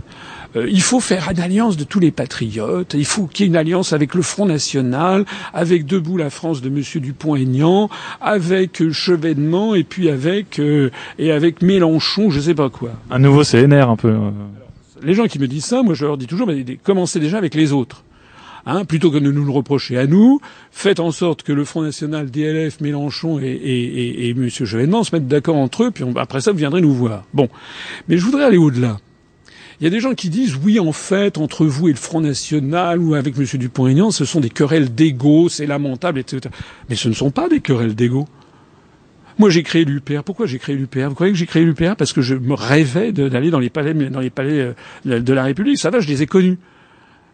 Speaker 2: euh, il faut faire une alliance de tous les patriotes, il faut qu'il y ait une alliance avec le Front National, avec Debout la France de M. Dupont-Aignan, avec euh, Chevènement et puis avec euh, et avec Mélenchon, je sais pas quoi.
Speaker 1: Un nouveau CNR un peu.
Speaker 2: Les gens qui me disent ça, moi je leur dis toujours, mais commencez déjà avec les autres. Hein, plutôt que de nous le reprocher à nous, faites en sorte que le Front National, DLF, Mélenchon et, et, et, et M. Chevènement se mettent d'accord entre eux, puis après ça, vous viendrez nous voir. Bon. Mais je voudrais aller au-delà. Il y a des gens qui disent oui, en fait, entre vous et le Front National ou avec M. Dupont-Aignan, ce sont des querelles d'ego, c'est lamentable, etc. Mais ce ne sont pas des querelles d'ego. Moi, j'ai créé l'UPR. Pourquoi j'ai créé l'UPR Vous croyez que j'ai créé l'UPR parce que je me rêvais d'aller dans les palais, dans les palais euh, de la République Ça va, je les ai connus.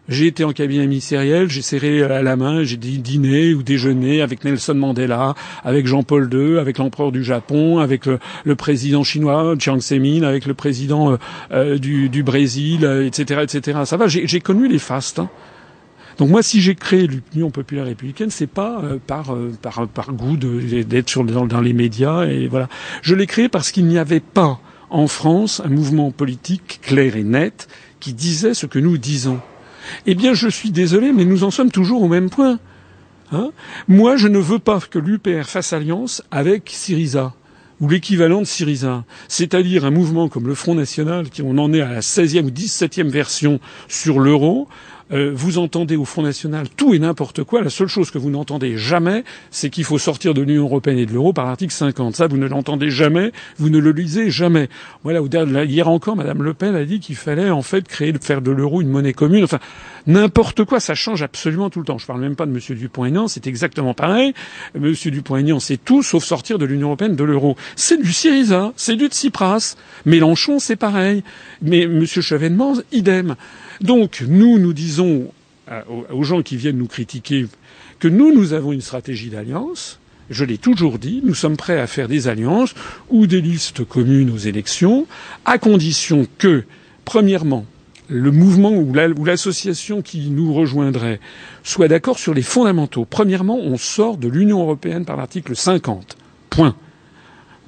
Speaker 2: J'ai été en cabinet ministériel, j'ai serré à la main, j'ai dîné ou déjeuné avec Nelson Mandela, avec Jean-Paul II, avec l'empereur du Japon, avec le, président chinois Chiang Zemin, avec le président euh, euh, du, Brésil, etc., etc. Ça va, j'ai connu les fastes. Hein. Donc moi, si j'ai créé l'Union populaire républicaine, c'est pas euh, par, par par goût d'être dans, dans, les médias et voilà. Je l'ai créé parce qu'il n'y avait pas en France un mouvement politique clair et net qui disait ce que nous disons. Eh bien, je suis désolé, mais nous en sommes toujours au même point. Hein Moi, je ne veux pas que l'UPR fasse alliance avec Syriza ou l'équivalent de Syriza, c'est-à-dire un mouvement comme le Front National, qui on en est à la 16e ou 17e version sur l'euro, euh, vous entendez au Front National tout et n'importe quoi. La seule chose que vous n'entendez jamais, c'est qu'il faut sortir de l'Union européenne et de l'euro par l'article 50. Ça, vous ne l'entendez jamais, vous ne le lisez jamais. Voilà. Hier encore, Madame Le Pen a dit qu'il fallait en fait créer, faire de l'euro une monnaie commune. Enfin, n'importe quoi, ça change absolument tout le temps. Je parle même pas de M. Dupont-Aignan, c'est exactement pareil. M. Dupont-Aignan, c'est tout sauf sortir de l'Union européenne, de l'euro. C'est du Syriza, c'est du Tsipras. Mélenchon, c'est pareil. Mais M. Chevènement, idem. Donc, nous, nous disons aux gens qui viennent nous critiquer que nous, nous avons une stratégie d'alliance. Je l'ai toujours dit, nous sommes prêts à faire des alliances ou des listes communes aux élections, à condition que, premièrement, le mouvement ou l'association qui nous rejoindrait soit d'accord sur les fondamentaux. Premièrement, on sort de l'Union européenne par l'article 50. Point.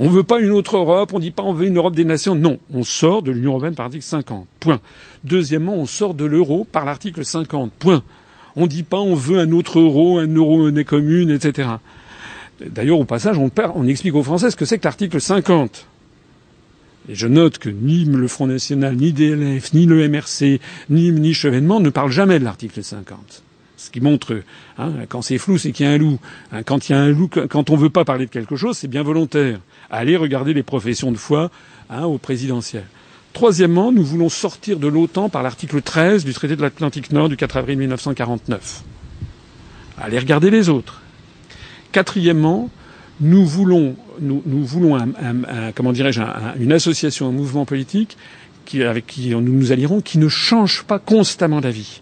Speaker 2: On ne veut pas une autre Europe, on ne dit pas on veut une Europe des nations. Non, on sort de l'Union européenne par l'article 50. Point. Deuxièmement, on sort de l'euro par l'article 50. Point. On ne dit pas on veut un autre euro, un euro monnaie commune, etc. D'ailleurs, au passage, on, explique aux Français ce que c'est que l'article 50. Et je note que ni le Front National, ni DLF, ni le MRC, ni, ni Chevènement ne parlent jamais de l'article 50. Ce qui montre, hein, quand c'est flou, c'est qu'il y a un loup. Hein, quand il y a un loup, quand on veut pas parler de quelque chose, c'est bien volontaire. Allez regarder les professions de foi hein, au présidentiel. Troisièmement, nous voulons sortir de l'OTAN par l'article 13 du traité de l'Atlantique Nord du 4 avril 1949. Allez regarder les autres. Quatrièmement, nous voulons, une association, un mouvement politique avec qui nous nous allierons, qui ne change pas constamment d'avis.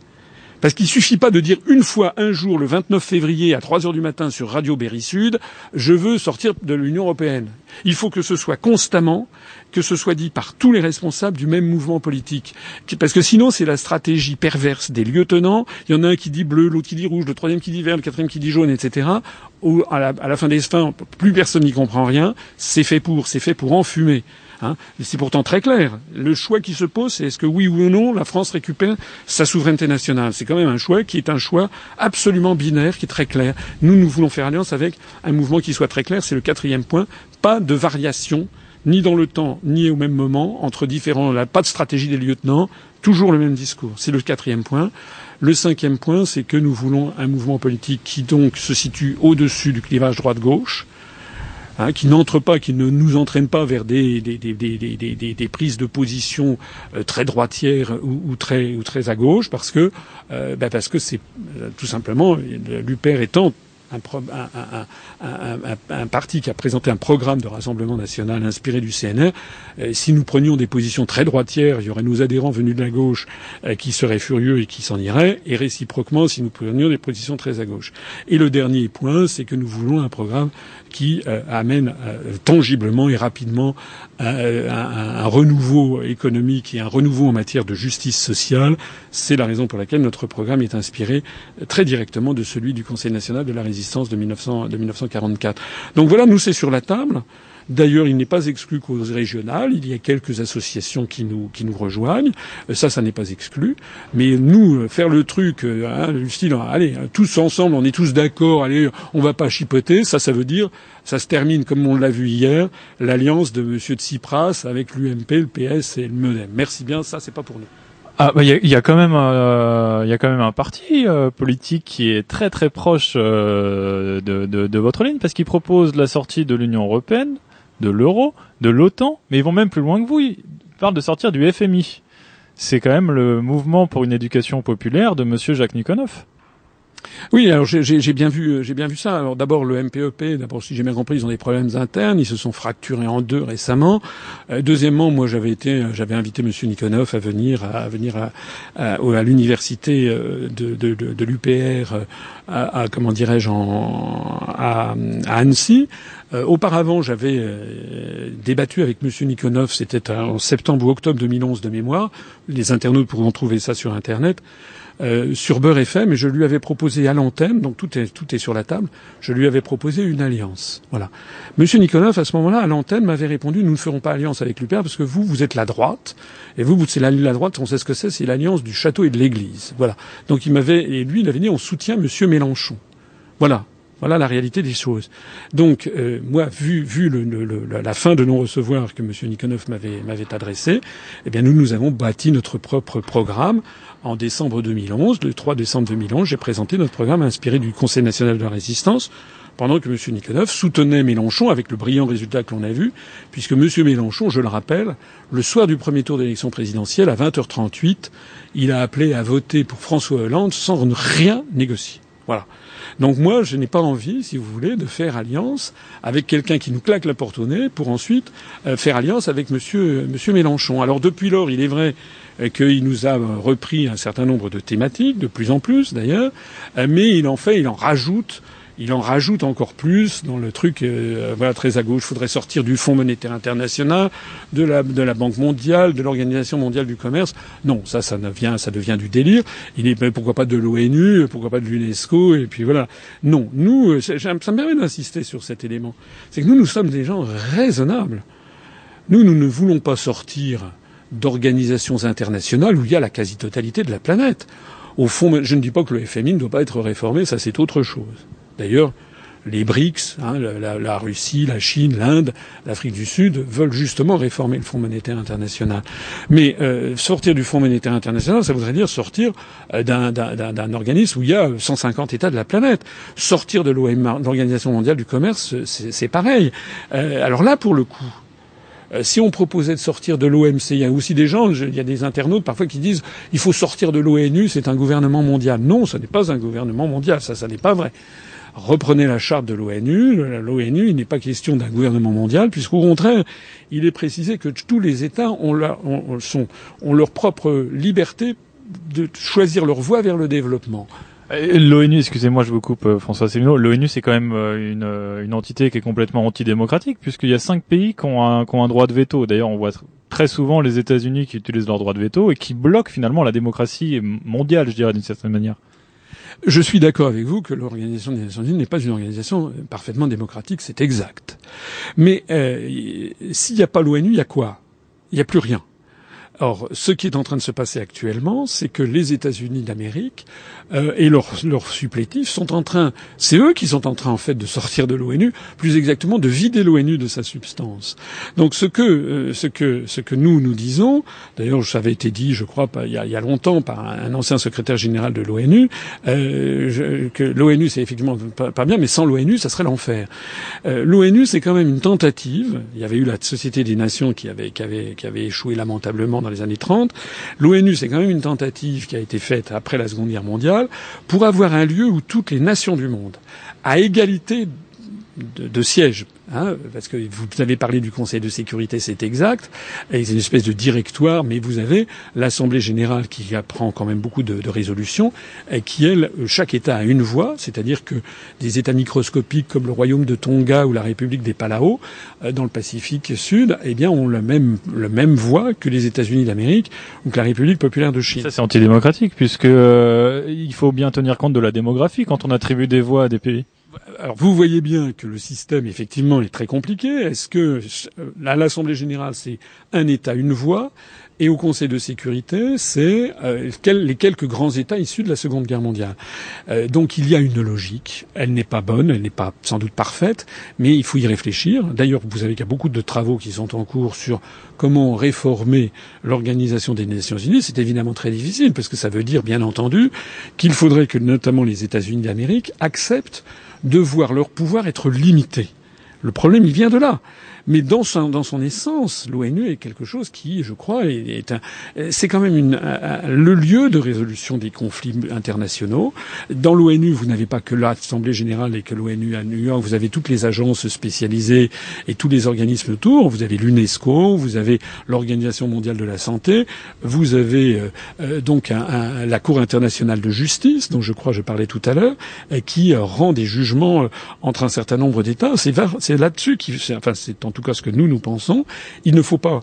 Speaker 2: Parce qu'il suffit pas de dire une fois, un jour, le 29 février à 3 heures du matin sur Radio Berry Sud, je veux sortir de l'Union européenne. Il faut que ce soit constamment, que ce soit dit par tous les responsables du même mouvement politique. Parce que sinon, c'est la stratégie perverse des lieutenants. Il y en a un qui dit bleu, l'autre qui dit rouge, le troisième qui dit vert, le quatrième qui dit jaune, etc. À la, à la fin des fins, plus personne n'y comprend rien. C'est fait pour, c'est fait pour enfumer. Hein. C'est pourtant très clair. Le choix qui se pose, c'est est-ce que oui ou non la France récupère sa souveraineté nationale. C'est quand même un choix qui est un choix absolument binaire, qui est très clair. Nous, nous voulons faire alliance avec un mouvement qui soit très clair. C'est le quatrième point. Pas de variation ni dans le temps, ni au même moment, entre différents, pas de stratégie des lieutenants, toujours le même discours. C'est le quatrième point. Le cinquième point, c'est que nous voulons un mouvement politique qui donc se situe au-dessus du clivage droite-gauche, Hein, qui n'entre pas, qui ne nous entraîne pas vers des, des, des, des prises de position euh, très droitières ou, ou, très, ou très à gauche, parce que euh, ben parce que c'est euh, tout simplement l'UPER étant un, un, un, parti qui a présenté un programme de rassemblement national inspiré du CNR, euh, si nous prenions des positions très droitières, il y aurait nos adhérents venus de la gauche euh, qui seraient furieux et qui s'en iraient, et réciproquement si nous prenions des positions très à gauche. Et le dernier point, c'est que nous voulons un programme qui euh, amène tangiblement et rapidement un, renouveau économique et un renouveau en matière de justice sociale. C'est la raison pour laquelle notre programme est inspiré très directement de celui du Conseil national de la résistance de, 1944. Donc voilà, nous c'est sur la table. D'ailleurs, il n'est pas exclu qu'aux régionales, il y a quelques associations qui nous, qui nous rejoignent. Euh, ça, ça n'est pas exclu. Mais nous, euh, faire le truc, euh, hein, du style, allez, tous ensemble, on est tous d'accord, allez, on va pas chipoter, ça, ça veut dire, ça se termine, comme on l'a vu hier, l'alliance de M. Tsipras avec l'UMP, le PS et le MEDEM. Merci bien, ça, c'est pas pour nous.
Speaker 1: Ah, bah, il y, a, quand même, il y a quand même un parti politique qui est très très proche de, de, votre ligne parce qu'il propose la sortie de l'Union européenne, de l'euro, de l'OTAN, mais ils vont même plus loin que vous. Ils parlent de sortir du FMI. C'est quand même le mouvement pour une éducation populaire de Monsieur Jacques Nikonov.
Speaker 2: Oui, alors j'ai bien vu, j'ai bien vu ça. D'abord le MPEP, d'abord si j'ai bien compris, ils ont des problèmes internes, ils se sont fracturés en deux récemment. Euh, deuxièmement, moi j'avais été, j'avais invité Monsieur Nikonov à venir, à, à, à, l'université euh, de, l'UPR, euh, à, comment dirais-je, à, Annecy. Auparavant, j'avais débattu avec Monsieur Nikonov, c'était en septembre ou octobre 2011 de mémoire. Les internautes pourront trouver ça sur Internet. Euh, sur Beurre FM et je lui avais proposé à l'antenne, donc tout est, sur la table, je lui avais proposé une alliance. Voilà. Monsieur Nikonov, à ce moment-là, à l'antenne, m'avait répondu, nous ne ferons pas alliance avec l'UPR parce que vous, vous êtes la droite, et vous, c'est la, la droite, on sait ce que c'est, c'est l'alliance du château et de l'église. Voilà. Donc il m'avait, et lui, il avait dit, on soutient Monsieur Mélenchon. Voilà. Voilà la réalité des choses. Donc, euh, moi, vu, la fin de non-recevoir que M. Nikonov m'avait, m'avait adressé, eh bien, nous, nous avons bâti notre propre programme. En décembre 2011, le 3 décembre 2011, j'ai présenté notre programme inspiré du Conseil national de la résistance, pendant que M. Nikonov soutenait Mélenchon avec le brillant résultat que l'on a vu, puisque M. Mélenchon, je le rappelle, le soir du premier tour d'élection présidentielle, à 20h38, il a appelé à voter pour François Hollande sans rien négocier. Voilà. Donc moi, je n'ai pas envie, si vous voulez, de faire alliance avec quelqu'un qui nous claque la porte au nez pour ensuite euh, faire alliance avec Monsieur, Mélenchon. Alors depuis lors, il est vrai euh, qu'il nous a repris un certain nombre de thématiques, de plus en plus d'ailleurs, euh, mais il en fait, il en rajoute il en rajoute encore plus dans le truc euh, voilà très à gauche. Il faudrait sortir du Fonds monétaire international, de la, de la Banque mondiale, de l'Organisation mondiale du commerce. Non, ça, ça devient, ça devient du délire. Il est pourquoi pas de l'ONU, pourquoi pas de l'UNESCO, et puis voilà. Non, nous, euh, ça me permet d'insister sur cet élément. C'est que nous, nous sommes des gens raisonnables. Nous, nous ne voulons pas sortir d'organisations internationales où il y a la quasi-totalité de la planète. Au fond, je ne dis pas que le FMI ne doit pas être réformé, ça c'est autre chose. D'ailleurs, les BRICS, hein, la, Russie, la Chine, l'Inde, l'Afrique du Sud, veulent justement réformer le Fonds monétaire international. Mais euh, sortir du Fonds monétaire international, ça voudrait dire sortir euh, d'un organisme où il y a 150 États de la planète. Sortir de l'Organisation mondiale du commerce, c'est pareil. Euh, alors là, pour le coup, si on proposait de sortir de l'OMC, il y a aussi des gens, il y a des internautes parfois qui disent il faut sortir de l'ONU, c'est un gouvernement mondial. Non, ce n'est pas un gouvernement mondial, ça, ça n'est pas vrai reprenez la charte de l'ONU. L'ONU, il n'est pas question d'un gouvernement mondial, puisqu'au contraire, il est précisé que tous les États ont, leur propre liberté de choisir leur voie vers le développement.
Speaker 1: L'ONU, excusez-moi, je vous coupe, euh, François Asselineau. L'ONU, c'est quand même euh, une, euh, une, entité qui est complètement antidémocratique, puisqu'il y a cinq pays qui ont un, qui ont un droit de veto. D'ailleurs, on voit très souvent les États-Unis qui utilisent leur droit de veto et qui bloquent finalement la démocratie mondiale, je dirais, d'une certaine manière.
Speaker 2: Je suis d'accord avec vous que l'Organisation des Nations Unies n'est pas une organisation parfaitement démocratique, c'est exact. Mais euh, s'il n'y a pas l'ONU, il y a quoi? Il n'y a plus rien. Or, ce qui est en train de se passer actuellement, c'est que les États-Unis d'Amérique euh, et leurs, leurs supplétifs sont en train, c'est eux qui sont en train en fait de sortir de l'ONU, plus exactement de vider l'ONU de sa substance. Donc, ce que euh, ce que ce que nous nous disons, d'ailleurs, ça avait été dit, je crois, il, y a, il y a longtemps par un, ancien secrétaire général de l'ONU, euh, que l'ONU c'est effectivement pas, pas, bien, mais sans l'ONU, ça serait l'enfer. Euh, L'ONU, c'est quand même une tentative. Il y avait eu la Société des Nations qui avait qui avait qui avait échoué lamentablement les années 30. L'ONU, c'est quand même une tentative qui a été faite après la Seconde Guerre mondiale pour avoir un lieu où toutes les nations du monde, à égalité de, de sièges, Hein, parce que vous avez parlé du Conseil de sécurité, c'est exact, et c'est une espèce de directoire, mais vous avez l'Assemblée générale qui prend quand même beaucoup de, de, résolutions, et qui, elle, chaque État a une voix, c'est-à-dire que des États microscopiques comme le Royaume de Tonga ou la République des Palau, euh, dans le Pacifique Sud, eh bien, ont la même, même voix que les États-Unis d'Amérique ou que la République populaire de Chine.
Speaker 1: Ça, c'est antidémocratique, puisque euh, il faut bien tenir compte de la démographie quand on attribue des voix à des pays
Speaker 2: alors vous voyez bien que le système effectivement est très compliqué. Est-ce que à l'Assemblée générale c'est un État une voix? Et au Conseil de sécurité c'est euh, les quelques grands États issus de la Seconde Guerre mondiale. Euh, donc il y a une logique. Elle n'est pas bonne, elle n'est pas sans doute parfaite, mais il faut y réfléchir. D'ailleurs vous savez qu'il y a beaucoup de travaux qui sont en cours sur comment réformer l'organisation des Nations Unies. C'est évidemment très difficile parce que ça veut dire bien entendu qu'il faudrait que notamment les États-Unis d'Amérique acceptent de voir leur pouvoir être limité. Le problème, il vient de là. Mais dans son, dans son essence, l'ONU est quelque chose qui, je crois, est, un, c'est quand même une, le lieu de résolution des conflits internationaux. Dans l'ONU, vous n'avez pas que l'Assemblée générale et que l'ONU à New York, vous avez toutes les agences spécialisées et tous les organismes autour. Vous avez l'UNESCO, vous avez l'Organisation mondiale de la santé, vous avez euh, euh, donc un, la Cour internationale de justice, dont je crois je parlais tout à l'heure, qui euh, rend des jugements entre un certain nombre d'États. C'est, c'est là-dessus qui, enfin, c'est en tout cas ce que nous, nous pensons. Il ne faut pas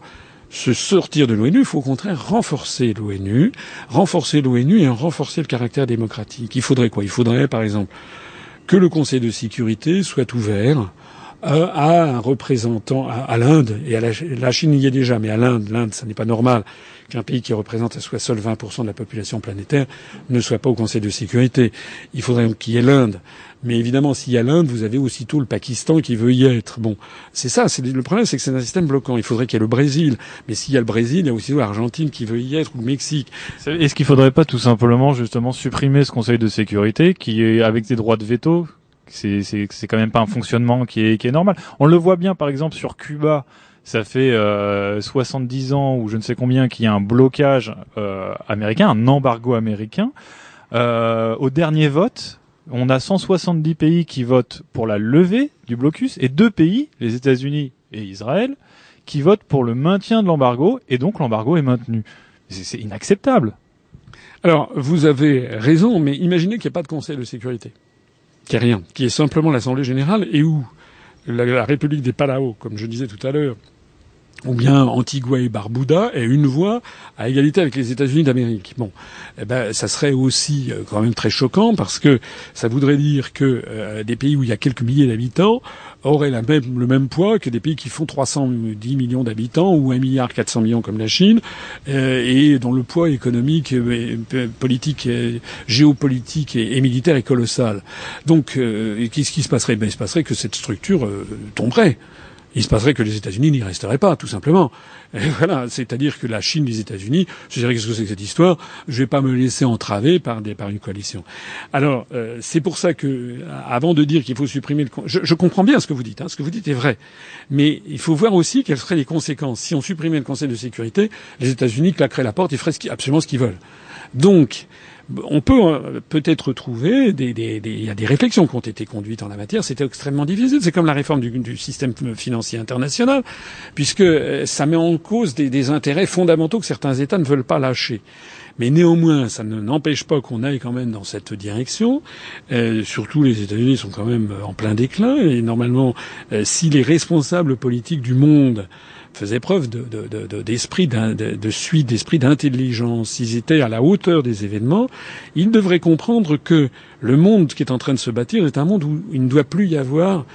Speaker 2: se sortir de l'ONU, il faut au contraire renforcer l'ONU, renforcer l'ONU et renforcer le caractère démocratique. Il faudrait quoi? Il faudrait, par exemple, que le Conseil de sécurité soit ouvert euh, à un représentant à, l'Inde et à la, la, Chine y est déjà, mais à l'Inde, l'Inde, ça n'est pas normal qu'un pays qui représente à soi seul 20% de la population planétaire ne soit pas au Conseil de sécurité. Il faudrait qu'il y ait l'Inde. Mais évidemment, s'il y a l'Inde, vous avez aussitôt le Pakistan qui veut y être. Bon, c'est ça. Le problème, c'est que c'est un système bloquant. Il faudrait qu'il y ait le Brésil. Mais s'il y a le Brésil, il y a aussi l'Argentine qui veut y être ou le Mexique.
Speaker 1: Est-ce qu'il faudrait pas tout simplement justement supprimer ce Conseil de sécurité qui est avec des droits de veto? C'est c'est quand même pas un fonctionnement qui est qui est normal. On le voit bien par exemple sur Cuba ça fait euh, 70 ans ou je ne sais combien qu'il y a un blocage euh, américain, un embargo américain. Euh, au dernier vote, on a 170 pays qui votent pour la levée du blocus et deux pays, les États-Unis et Israël, qui votent pour le maintien de l'embargo et donc l'embargo est maintenu. C'est inacceptable.
Speaker 2: Alors, vous avez raison, mais imaginez qu'il n'y a pas de Conseil de sécurité, qu'il n'y a rien, qui est simplement l'Assemblée générale et où la, la République des Palau, comme je disais tout à l'heure, ou bien Antigua et Barbuda aient une voix à égalité avec les États-Unis d'Amérique. Bon, eh ben, ça serait aussi euh, quand même très choquant parce que ça voudrait dire que euh, des pays où il y a quelques milliers d'habitants auraient le même poids que des pays qui font 310 millions d'habitants ou 1 milliard 400 millions comme la Chine euh, et dont le poids économique, politique, géopolitique et, militaire est colossal. Donc, qu'est-ce qui se passerait? Ben, Il se passerait que cette structure tomberait il se passerait que les États-Unis n'y resteraient pas, tout simplement. Et [laughs] voilà, c'est-à-dire que la Chine, les États-Unis, je dirais qu'est-ce que c'est que cette histoire? Je vais pas me laisser entraver par des par une coalition. Alors euh, c'est pour ça que, avant de dire qu'il faut supprimer le, je, je, comprends bien ce que vous dites, hein, ce que vous dites est vrai, mais il faut voir aussi quelles seraient les conséquences si on supprimait le Conseil de sécurité. Les États-Unis claqueraient la porte et feraient absolument ce qu'ils veulent. Donc on peut euh, peut-être trouver des, des, des, des réflexions qui ont été conduites en la matière. C'était extrêmement difficile. C'est comme la réforme du, du, système financier international, puisque euh, ça met en cause des, des, intérêts fondamentaux que certains États ne veulent pas lâcher. Mais néanmoins, ça ne n'empêche pas qu'on aille quand même dans cette direction. Euh, surtout, les États-Unis sont quand même en plein déclin. Et normalement, euh, si les responsables politiques du monde faisaient preuve d'esprit, de, de, suite, d'esprit d'intelligence, s'ils étaient à la hauteur des événements, ils devraient comprendre que le monde qui est en train de se bâtir est un monde où il ne doit plus y avoir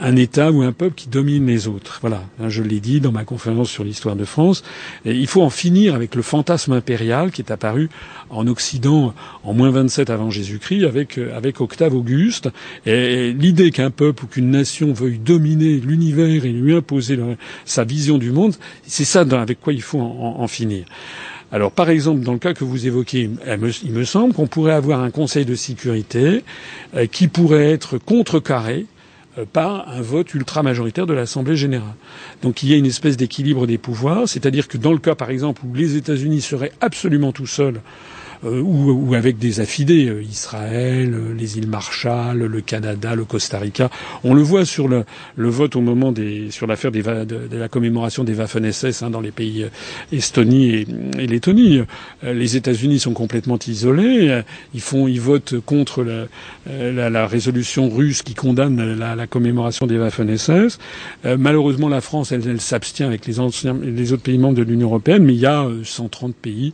Speaker 2: un État ou un peuple qui domine les autres. Voilà, hein, je l'ai dit dans ma conférence sur l'histoire de France. Il faut en finir avec le fantasme impérial qui est apparu en Occident en moins 27 avant Jésus-Christ avec, euh, avec Octave Auguste. Et, l'idée qu'un peuple ou qu'une nation veuille dominer l'univers et lui imposer sa vision du monde, c'est ça avec quoi il faut en, finir. Alors, par exemple, dans le cas que vous évoquez, il me semble qu'on pourrait avoir un Conseil de sécurité euh, qui pourrait être contrecarré par un vote ultra majoritaire de l'Assemblée générale. Donc il y a une espèce d'équilibre des pouvoirs, c'est-à-dire que dans le cas, par exemple, où les États-Unis seraient absolument tout seuls euh, ou, ou, avec des affidés, euh, Israël, euh, les îles Marshall, le Canada, le Costa Rica. On le voit sur le, le vote au moment des sur l'affaire des de, de, la commémoration des Waffen-SS hein, dans les pays Estonie et, et Lettonie. Les États-Unis sont complètement isolés. Ils font, ils votent contre la, la, la résolution russe qui condamne la, la commémoration des Waffen-SS. malheureusement, la France, elle, elle s'abstient avec les, anciens, les autres pays membres de l'Union européenne, mais il y a 130 pays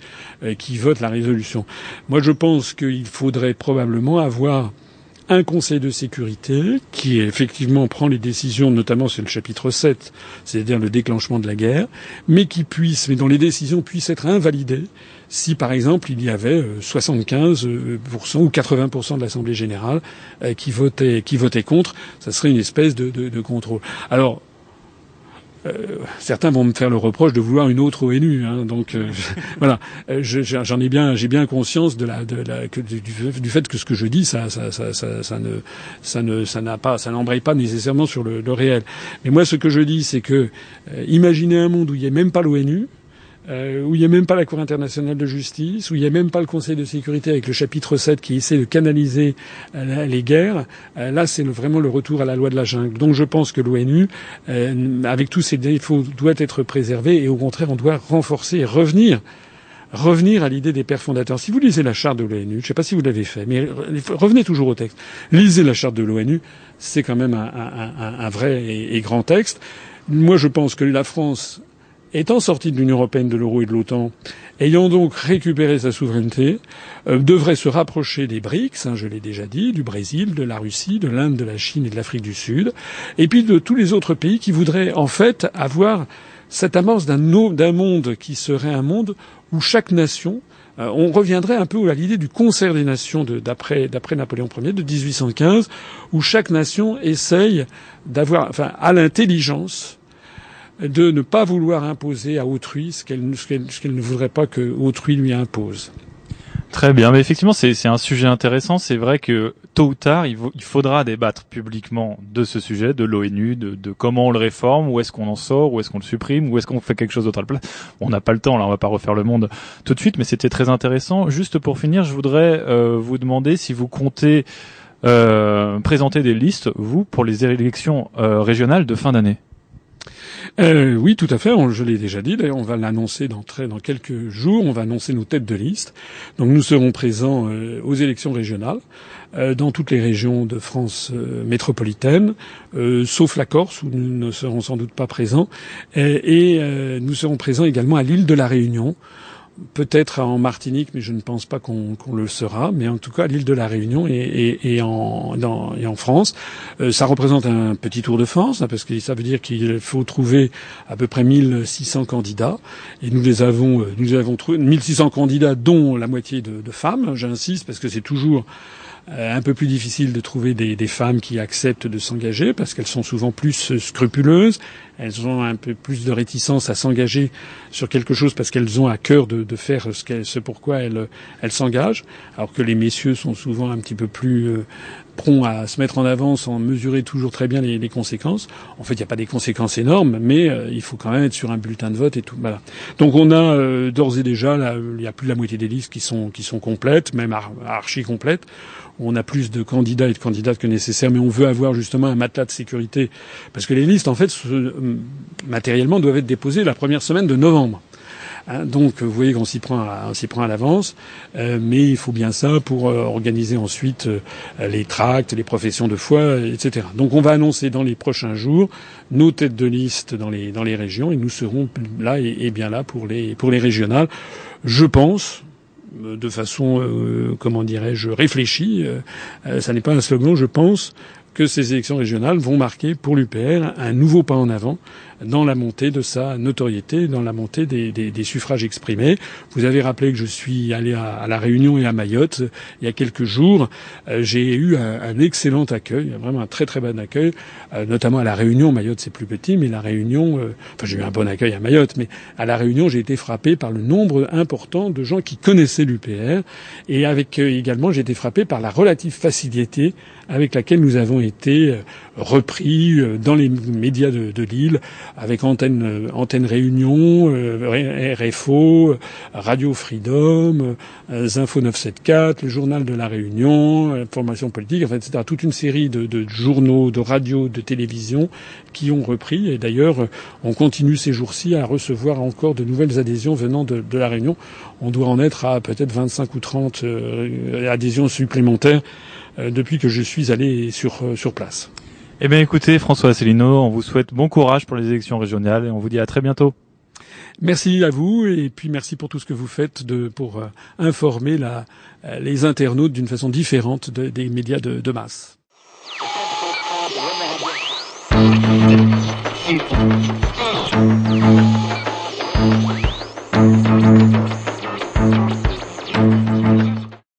Speaker 2: qui votent la résolution. Moi, je pense qu'il faudrait probablement avoir un Conseil de sécurité qui effectivement prend les décisions, notamment sur le chapitre 7, c'est-à-dire le déclenchement de la guerre, mais qui puisse, mais dont les décisions puissent être invalidées si, par exemple, il y avait 75% euh, ou 80% de l'Assemblée générale euh, qui votait, contre, ça serait une espèce de, de, de contrôle. Alors, euh, certains vont me faire le reproche de vouloir une autre ONU. Hein, donc euh, [laughs] voilà, euh, j'en ai bien, j'ai bien conscience de la, de la du, fait que ce que je dis, ça, ça, ça, ça, ça ne, ça n'a pas, ça n'embraye pas nécessairement sur le, réel. Mais moi, ce que je dis, c'est que imaginez un monde où il n'y a même pas l'ONU, euh, où il n'y a même pas la Cour internationale de justice, où il n'y a même pas le Conseil de sécurité avec le chapitre 7 qui essaie de canaliser euh, les guerres. Euh, là, c'est vraiment le retour à la loi de la jungle. Donc je pense que l'ONU, avec tous ses défauts, doit être préservée et au contraire, on doit renforcer et revenir revenir à l'idée des pères fondateurs. Si vous lisez la charte de l'ONU, je ne sais pas si vous l'avez fait, mais revenez toujours au texte. Lisez la charte de l'ONU, c'est quand même un, un, vrai et, grand texte. Moi, je pense que la France étant sortie de l'Union européenne, de l'euro et de l'OTAN, ayant donc récupéré sa souveraineté, euh, devrait se rapprocher des BRICS, hein, je l'ai déjà dit, du Brésil, de la Russie, de l'Inde, de la Chine et de l'Afrique du Sud, et puis de tous les autres pays qui voudraient en fait avoir cette amorce d'un monde qui serait un monde où chaque nation euh, on reviendrait un peu à l'idée du concert des nations d'après Napoléon Ier de 1815, où chaque nation essaye d'avoir, enfin, à l'intelligence de ne pas vouloir imposer à autrui ce qu'elle ne voudrait pas que autrui lui impose.
Speaker 1: Très bien, mais effectivement c'est un sujet intéressant. C'est vrai que tôt ou tard il, faudra débattre publiquement de ce sujet, de l'ONU, de, comment on le réforme, où est-ce qu'on en sort, où est-ce qu'on le supprime, où est-ce qu'on fait quelque chose d'autre à la place. On n'a pas le temps là, on va pas refaire le monde tout de suite, mais c'était très intéressant. Juste pour finir, je voudrais euh, vous demander si vous comptez euh, présenter des listes vous pour les élections euh, régionales de fin d'année.
Speaker 2: Euh, Oui, tout à fait. je l'ai déjà dit. D'ailleurs, on va l'annoncer dans, dans quelques jours. On va annoncer nos têtes de liste. Donc, nous serons présents euh, aux élections régionales euh, dans toutes les régions de France métropolitaine, sauf la Corse où nous ne serons sans doute pas présents. Et, et nous serons présents également à l'île de la Réunion peut-être en Martinique, mais je ne pense pas qu'on le sera. Mais en tout cas, l'île de la Réunion et, et, en, et en France, euh, ça représente un petit tour de France, hein, parce que ça veut dire qu'il faut trouver à peu près 1600 candidats. Et nous les avons, euh, nous avons trouvé 1600 candidats, dont la moitié de, de femmes. J'insiste, parce que c'est toujours un peu plus difficile de trouver des, des femmes qui acceptent de s'engager parce qu'elles sont souvent plus scrupuleuses, elles ont un peu plus de réticence à s'engager sur quelque chose parce qu'elles ont à cœur de, de faire ce, ce pourquoi elles, elles s'engagent, alors que les messieurs sont souvent un petit peu plus euh, prompts à se mettre en avant sans mesurer toujours très bien les, les conséquences. En fait, il n'y a pas des conséquences énormes, mais euh, il faut quand même être sur un bulletin de vote et tout. Voilà. Donc on a d'ores et déjà, il y a plus de la moitié des listes qui sont qui sont complètes, même archi complètes on a plus de candidats et de candidates que nécessaire, mais on veut avoir justement un matelas de sécurité, parce que les listes, en fait, matériellement, doivent être déposées la première semaine de novembre. Hein, donc vous voyez qu'on s'y prend, à, l'avance, euh, mais il faut bien ça pour euh, organiser ensuite euh, les tracts, les professions de foi, etc. Donc on va annoncer dans les prochains jours nos têtes de liste dans les régions et nous serons là et, bien là pour les régionales. Je pense, de façon, euh, comment dirais-je, réfléchie. Euh, euh, ça n'est pas un slogan, je pense que ces élections régionales vont marquer pour l'UPR un nouveau pas en avant dans la montée de sa notoriété, dans la montée des, des, des suffrages exprimés. Vous avez rappelé que je suis allé à, à, la Réunion et à Mayotte il y a quelques jours. Euh, j'ai eu un, un, excellent accueil, vraiment un très très bon accueil, euh, notamment à la Réunion. Mayotte c'est plus petit, mais la Réunion, euh, enfin j'ai eu un bon accueil à Mayotte, mais à la Réunion j'ai été frappé par le nombre important de gens qui connaissaient l'UPR et avec également j'ai été frappé par la relative facilité avec laquelle nous avons été repris dans les médias de, de Lille avec Antenne, euh, Antenne Réunion, euh, RFO, Radio Freedom, euh, Info 974, le Journal de la Réunion, Formation politique, enfin, etc. Toute une série de, de journaux, de radios, de télévision qui ont repris. Et d'ailleurs, on continue ces jours-ci à recevoir encore de nouvelles adhésions venant de, de la Réunion. On doit en être à peut-être 25 ou 30 adhésions supplémentaires depuis que je suis allé sur, sur place.
Speaker 1: Eh bien écoutez, François Asselineau, on vous souhaite bon courage pour les élections régionales et on vous dit à très bientôt.
Speaker 2: Merci à vous et puis merci pour tout ce que vous faites de, pour euh, informer la, euh, les internautes d'une façon différente de, des médias de, de masse.